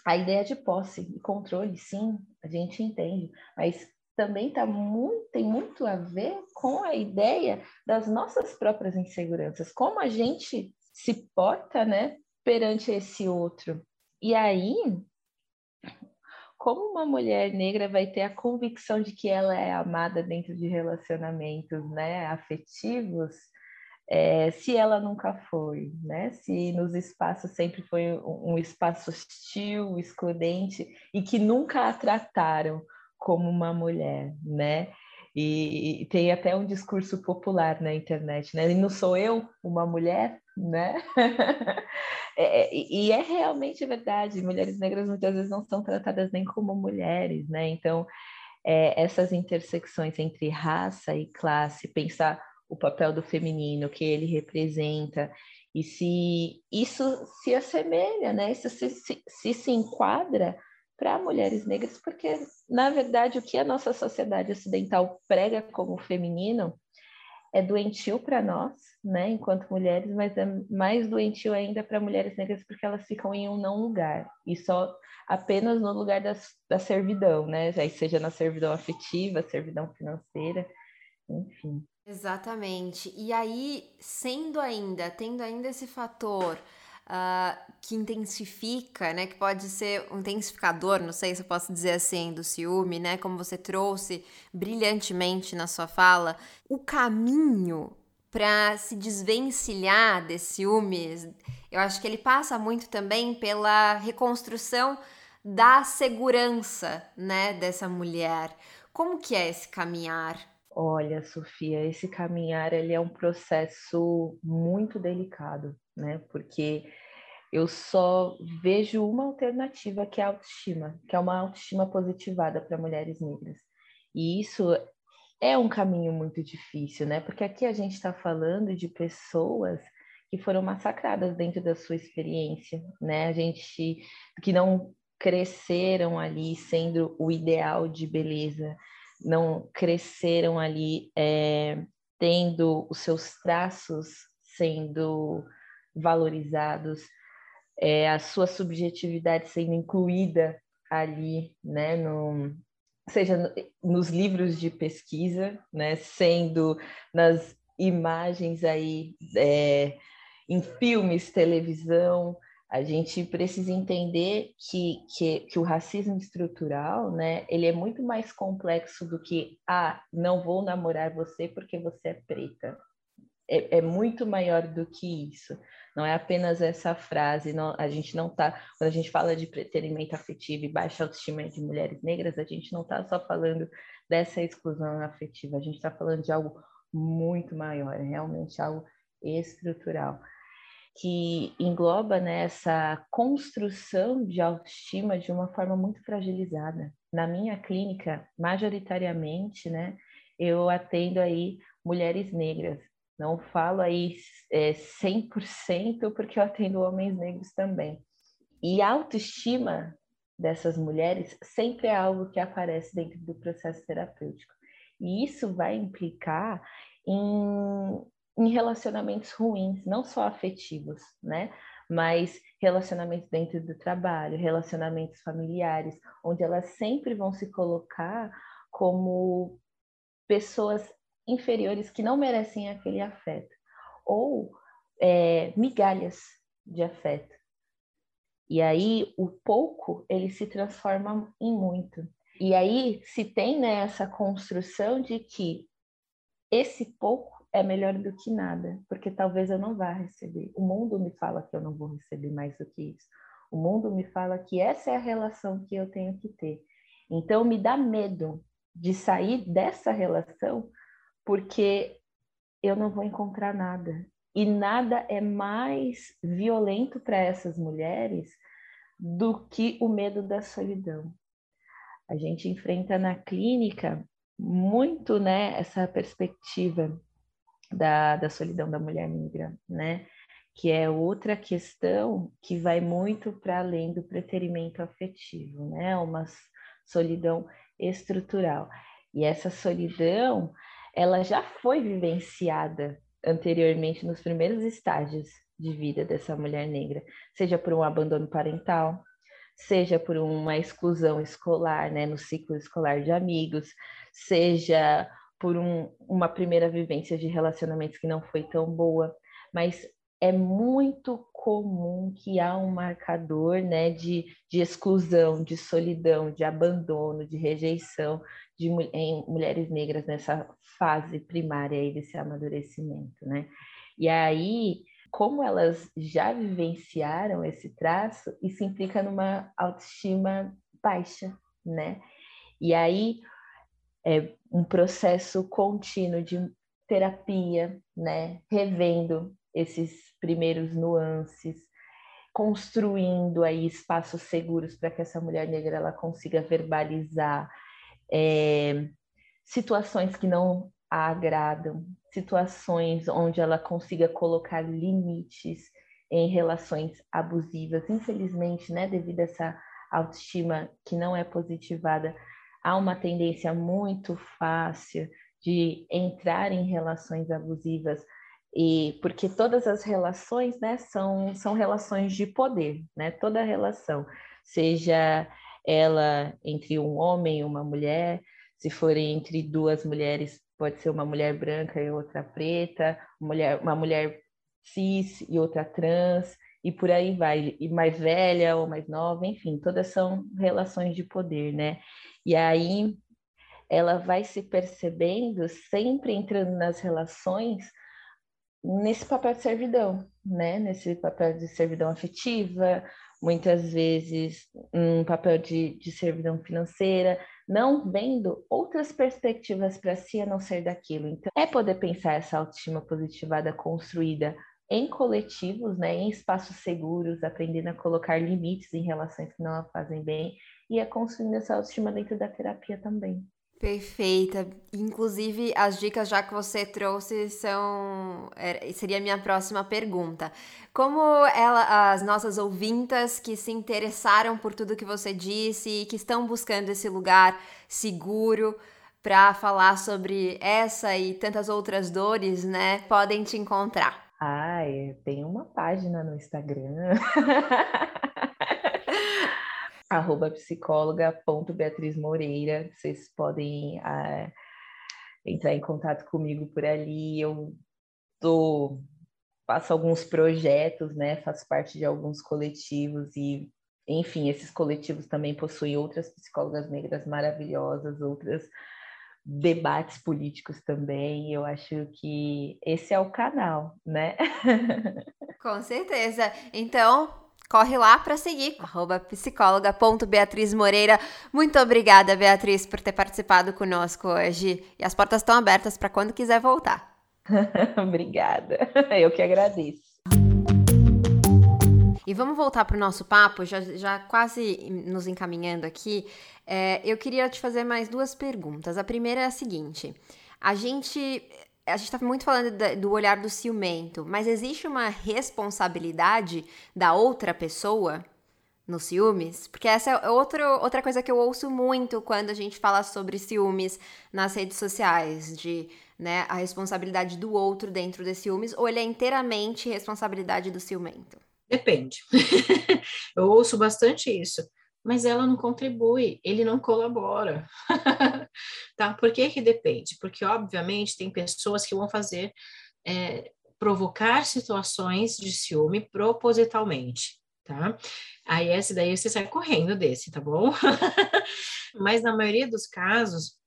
à ideia de posse e controle, sim, a gente entende, mas também tá muito, tem muito a ver com a ideia das nossas próprias inseguranças, como a gente se porta, né, perante esse outro. E aí como uma mulher negra vai ter a convicção de que ela é amada dentro de relacionamentos né, afetivos é, se ela nunca foi, né? Se nos espaços sempre foi um espaço hostil, excludente e que nunca a trataram como uma mulher, né? E, e tem até um discurso popular na internet, né? E não sou eu uma mulher, né? É, é, e é realmente verdade. Mulheres negras muitas vezes não são tratadas nem como mulheres, né? Então é, essas intersecções entre raça e classe, pensar o papel do feminino que ele representa e se isso se assemelha, né? Isso se, se, se, se enquadra para mulheres negras, porque na verdade o que a nossa sociedade ocidental prega como feminino é doentio para nós, né, enquanto mulheres, mas é mais doentio ainda para mulheres negras porque elas ficam em um não lugar e só apenas no lugar da, da servidão, né, seja na servidão afetiva, servidão financeira, enfim. Exatamente. E aí, sendo ainda, tendo ainda esse fator uh, que intensifica, né, que pode ser um intensificador, não sei se eu posso dizer assim, do ciúme, né, como você trouxe brilhantemente na sua fala, o caminho para se desvencilhar desse ciúme, eu acho que ele passa muito também pela reconstrução da segurança, né, dessa mulher. Como que é esse caminhar? Olha, Sofia, esse caminhar ele é um processo muito delicado, né? Porque eu só vejo uma alternativa que é a autoestima, que é uma autoestima positivada para mulheres negras. E isso é um caminho muito difícil, né? Porque aqui a gente está falando de pessoas que foram massacradas dentro da sua experiência, né? A gente que não cresceram ali sendo o ideal de beleza, não cresceram ali é, tendo os seus traços sendo valorizados, é, a sua subjetividade sendo incluída ali, né, no, seja no, nos livros de pesquisa, né, sendo nas imagens aí é, em filmes, televisão, a gente precisa entender que, que, que, o racismo estrutural, né, ele é muito mais complexo do que, ah, não vou namorar você porque você é preta. É, é muito maior do que isso. Não é apenas essa frase, não, a gente não está, quando a gente fala de preterimento afetivo e baixa autoestima de mulheres negras, a gente não está só falando dessa exclusão afetiva, a gente está falando de algo muito maior, é realmente algo estrutural que engloba né, essa construção de autoestima de uma forma muito fragilizada. Na minha clínica, majoritariamente, né, eu atendo aí mulheres negras. Não falo aí é, 100% porque eu atendo homens negros também. E a autoestima dessas mulheres sempre é algo que aparece dentro do processo terapêutico. E isso vai implicar em em relacionamentos ruins, não só afetivos, né? Mas relacionamentos dentro do trabalho, relacionamentos familiares, onde elas sempre vão se colocar como pessoas inferiores que não merecem aquele afeto, ou é, migalhas de afeto. E aí o pouco ele se transforma em muito. E aí se tem né, essa construção de que esse pouco é melhor do que nada, porque talvez eu não vá receber. O mundo me fala que eu não vou receber mais do que isso. O mundo me fala que essa é a relação que eu tenho que ter. Então me dá medo de sair dessa relação porque eu não vou encontrar nada. E nada é mais violento para essas mulheres do que o medo da solidão. A gente enfrenta na clínica muito né, essa perspectiva da, da solidão da mulher negra, né? Que é outra questão que vai muito para além do preterimento afetivo, né? Uma solidão estrutural. E essa solidão, ela já foi vivenciada anteriormente nos primeiros estágios de vida dessa mulher negra, seja por um abandono parental, seja por uma exclusão escolar, né, no ciclo escolar de amigos, seja por um, uma primeira vivência de relacionamentos que não foi tão boa, mas é muito comum que há um marcador né, de, de exclusão, de solidão, de abandono, de rejeição de, em mulheres negras nessa fase primária aí desse amadurecimento, né? E aí, como elas já vivenciaram esse traço, isso implica numa autoestima baixa, né? E aí é um processo contínuo de terapia, né? Revendo esses primeiros nuances, construindo aí espaços seguros para que essa mulher negra ela consiga verbalizar é, situações que não a agradam, situações onde ela consiga colocar limites em relações abusivas. Infelizmente, né, devido a essa autoestima que não é positivada, há uma tendência muito fácil de entrar em relações abusivas e porque todas as relações, né, são, são relações de poder, né? Toda relação, seja ela entre um homem e uma mulher, se for entre duas mulheres, pode ser uma mulher branca e outra preta, uma mulher, uma mulher cis e outra trans, e por aí vai, e mais velha ou mais nova, enfim, todas são relações de poder, né? E aí ela vai se percebendo sempre entrando nas relações nesse papel de servidão, né? Nesse papel de servidão afetiva, muitas vezes um papel de, de servidão financeira, não vendo outras perspectivas para si a não ser daquilo. Então, é poder pensar essa autoestima positivada construída em coletivos, né, em espaços seguros, aprendendo a colocar limites em relações que não a fazem bem e a construindo essa autoestima dentro da terapia também. Perfeita. Inclusive, as dicas já que você trouxe são. Seria a minha próxima pergunta. Como ela, as nossas ouvintas que se interessaram por tudo que você disse e que estão buscando esse lugar seguro para falar sobre essa e tantas outras dores, né, podem te encontrar? Ah, tem uma página no Instagram. arroba psicóloga.beatriz Moreira. Vocês podem uh, entrar em contato comigo por ali. Eu tô, faço alguns projetos, né? Faço parte de alguns coletivos e, enfim, esses coletivos também possuem outras psicólogas negras maravilhosas, outras debates políticos também. Eu acho que esse é o canal, né? Com certeza. Então, corre lá para seguir, arroba psicóloga.beatriz Moreira. Muito obrigada, Beatriz, por ter participado conosco hoje. E as portas estão abertas para quando quiser voltar. obrigada, eu que agradeço. E vamos voltar para o nosso papo, já, já quase nos encaminhando aqui. É, eu queria te fazer mais duas perguntas. A primeira é a seguinte: a gente a gente está muito falando do olhar do ciumento, mas existe uma responsabilidade da outra pessoa nos ciúmes? Porque essa é outro, outra coisa que eu ouço muito quando a gente fala sobre ciúmes nas redes sociais, de né, a responsabilidade do outro dentro desse ciúmes, ou ele é inteiramente responsabilidade do ciumento? Depende. eu ouço bastante isso mas ela não contribui, ele não colabora. tá? Por que que depende? Porque, obviamente, tem pessoas que vão fazer, é, provocar situações de ciúme propositalmente, tá? Aí esse daí você sai correndo desse, tá bom? mas na maioria dos casos,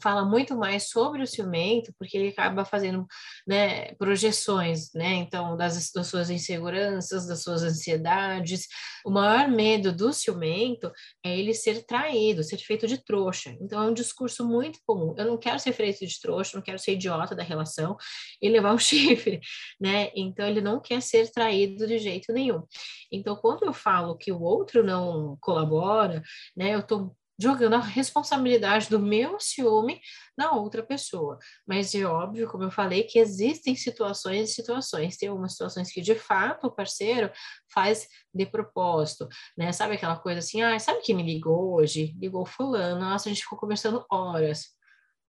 fala muito mais sobre o ciumento, porque ele acaba fazendo né, projeções, né? Então, das, das suas inseguranças, das suas ansiedades. O maior medo do ciumento é ele ser traído, ser feito de trouxa. Então, é um discurso muito comum. Eu não quero ser feito de trouxa, não quero ser idiota da relação e levar um chifre, né? Então, ele não quer ser traído de jeito nenhum. Então, quando eu falo que o outro não colabora, né? Eu estou jogando a responsabilidade do meu ciúme na outra pessoa. Mas é óbvio, como eu falei, que existem situações e situações. Tem algumas situações que, de fato, o parceiro faz de propósito, né? Sabe aquela coisa assim, ah, sabe que me ligou hoje? Ligou fulano, nossa, a gente ficou conversando horas.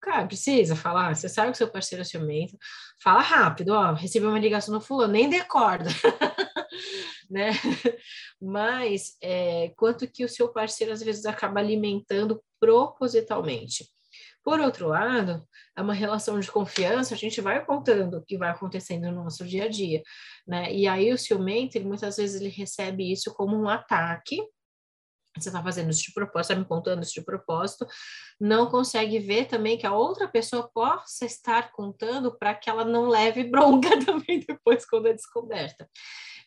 Cara, precisa falar, você sabe que seu parceiro é ciumento, fala rápido, ó, recebeu uma ligação no fulano, nem decorda. né? Mas é, quanto que o seu parceiro às vezes acaba alimentando propositalmente. Por outro lado, é uma relação de confiança, a gente vai contando o que vai acontecendo no nosso dia a dia, né? E aí o ciumento, ele, muitas vezes ele recebe isso como um ataque, você está fazendo isso de propósito, está me contando isso de propósito, não consegue ver também que a outra pessoa possa estar contando para que ela não leve bronca também depois quando é descoberta.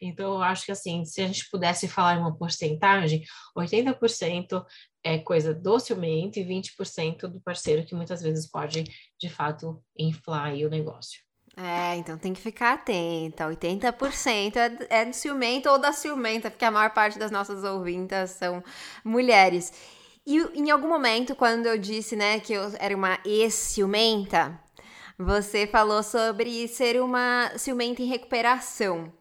Então, eu acho que assim, se a gente pudesse falar em uma porcentagem, 80% é coisa do ciumento e 20% do parceiro que muitas vezes pode, de fato, inflar o negócio. É, então tem que ficar atenta. 80% é, é do ciumento ou da ciumenta, porque a maior parte das nossas ouvintas são mulheres. E em algum momento, quando eu disse, né, que eu era uma ex-ciumenta, você falou sobre ser uma ciumenta em recuperação.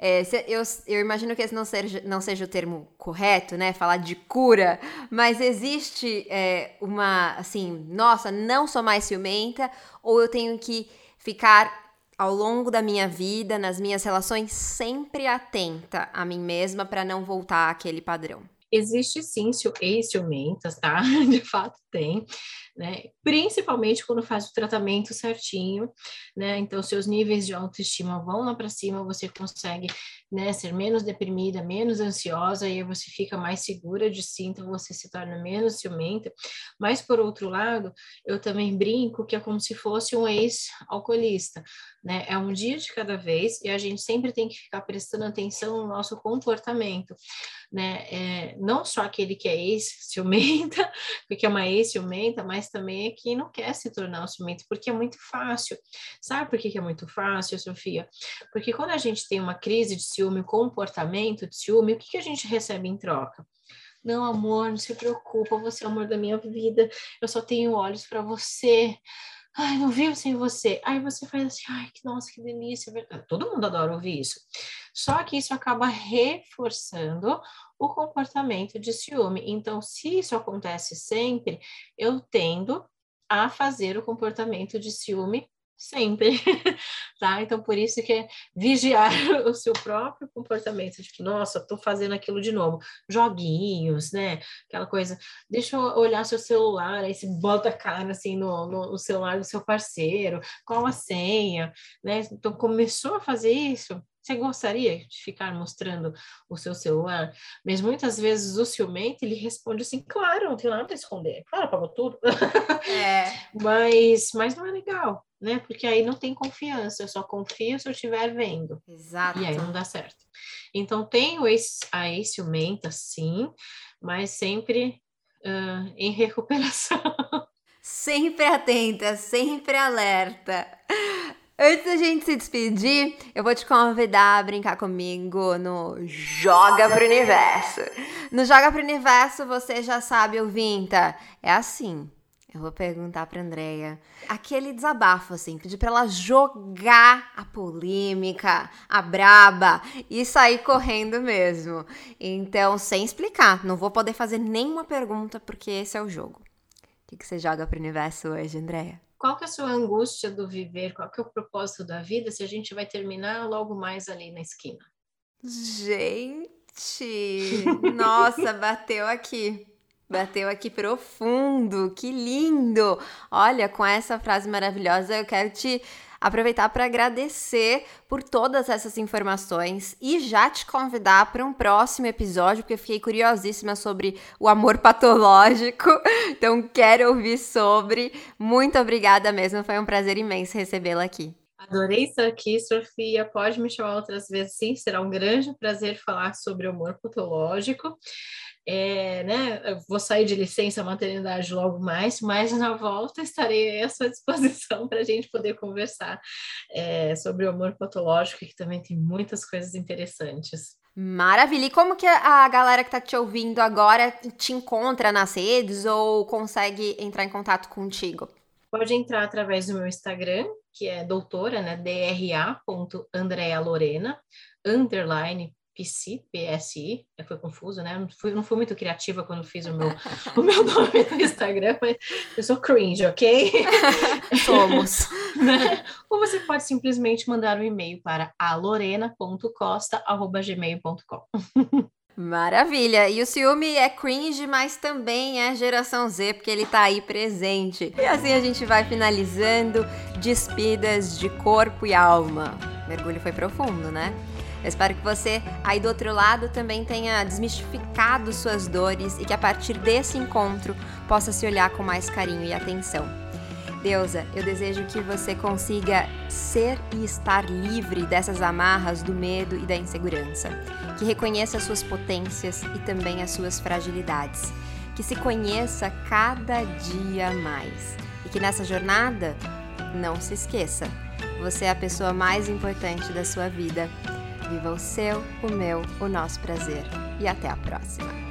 É, eu, eu, imagino que esse não seja, não seja o termo correto, né? Falar de cura, mas existe é, uma, assim, nossa, não sou mais ciumenta, ou eu tenho que ficar ao longo da minha vida, nas minhas relações, sempre atenta a mim mesma para não voltar àquele padrão. Existe sim ex-ciumentas, tá? De fato tem, né? Principalmente quando faz o tratamento certinho, né? Então, seus níveis de autoestima vão lá para cima, você consegue, né, ser menos deprimida, menos ansiosa, e aí você fica mais segura de si, então você se torna menos ciumenta. Mas, por outro lado, eu também brinco que é como se fosse um ex-alcoolista, né? É um dia de cada vez e a gente sempre tem que ficar prestando atenção no nosso comportamento, né? É, não só aquele que é ex-ciumenta, porque é uma ex-ciumenta, mas também é quem não quer se tornar um ciumento, porque é muito fácil. Sabe por que, é muito fácil, Sofia? Porque quando a gente tem uma crise de ciúme, comportamento de ciúme, o que, que a gente recebe em troca? Não, amor, não se preocupa, você é o amor da minha vida, eu só tenho olhos para você ai, não vivo sem você. Aí você faz assim, ai, que nossa, que delícia. Todo mundo adora ouvir isso. Só que isso acaba reforçando o comportamento de ciúme. Então, se isso acontece sempre, eu tendo a fazer o comportamento de ciúme sempre, tá? Então, por isso que é vigiar o seu próprio comportamento, tipo, nossa, tô fazendo aquilo de novo, joguinhos, né? Aquela coisa, deixa eu olhar seu celular, aí você bota a cara, assim, no, no celular do seu parceiro, qual a senha, né? Então, começou a fazer isso, você gostaria de ficar mostrando o seu celular? Mas muitas vezes o ciumento, ele responde assim, claro, não tem nada para esconder. Claro, apagou tudo. É. mas, mas não é legal, né? Porque aí não tem confiança, eu só confio se eu estiver vendo. Exato. E aí não dá certo. Então, tem esse, a esse ciumenta, sim, mas sempre uh, em recuperação. Sempre atenta, sempre alerta. Antes da gente se despedir, eu vou te convidar a brincar comigo no Joga pro Universo. No Joga pro Universo, você já sabe, ouvinta, é assim. Eu vou perguntar pra Andrea aquele desabafo, assim, pedir pra ela jogar a polêmica, a braba e sair correndo mesmo. Então, sem explicar, não vou poder fazer nenhuma pergunta porque esse é o jogo. O que, que você joga pro universo hoje, Andrea? qual que é a sua angústia do viver, qual que é o propósito da vida, se a gente vai terminar logo mais ali na esquina. Gente, nossa, bateu aqui. Bateu aqui profundo, que lindo! Olha, com essa frase maravilhosa, eu quero te aproveitar para agradecer por todas essas informações e já te convidar para um próximo episódio, porque eu fiquei curiosíssima sobre o amor patológico. Então, quero ouvir sobre. Muito obrigada mesmo, foi um prazer imenso recebê-la aqui. Adorei estar aqui, Sofia. Pode me chamar outras vezes, sim. Será um grande prazer falar sobre o amor patológico é, né, eu vou sair de licença maternidade logo mais, mas na volta estarei à sua disposição para a gente poder conversar é, sobre o amor patológico, que também tem muitas coisas interessantes. Maravilha! E como que a galera que está te ouvindo agora te encontra nas redes ou consegue entrar em contato contigo? Pode entrar através do meu Instagram, que é doutora, né, dra.andrealorena, underline PC, PSI, é, foi confuso, né? Não fui, não fui muito criativa quando fiz o meu, o meu nome no Instagram, mas eu sou cringe, ok? Somos. né? Ou você pode simplesmente mandar um e-mail para alorena.costa.gmail.com. Maravilha! E o ciúme é cringe, mas também é geração Z, porque ele tá aí presente. E assim a gente vai finalizando despidas de corpo e alma. O mergulho foi profundo, né? Eu espero que você aí do outro lado também tenha desmistificado suas dores e que a partir desse encontro possa se olhar com mais carinho e atenção. Deusa, eu desejo que você consiga ser e estar livre dessas amarras do medo e da insegurança, que reconheça as suas potências e também as suas fragilidades, que se conheça cada dia mais. E que nessa jornada não se esqueça, você é a pessoa mais importante da sua vida Viva o seu, o meu, o nosso prazer. E até a próxima!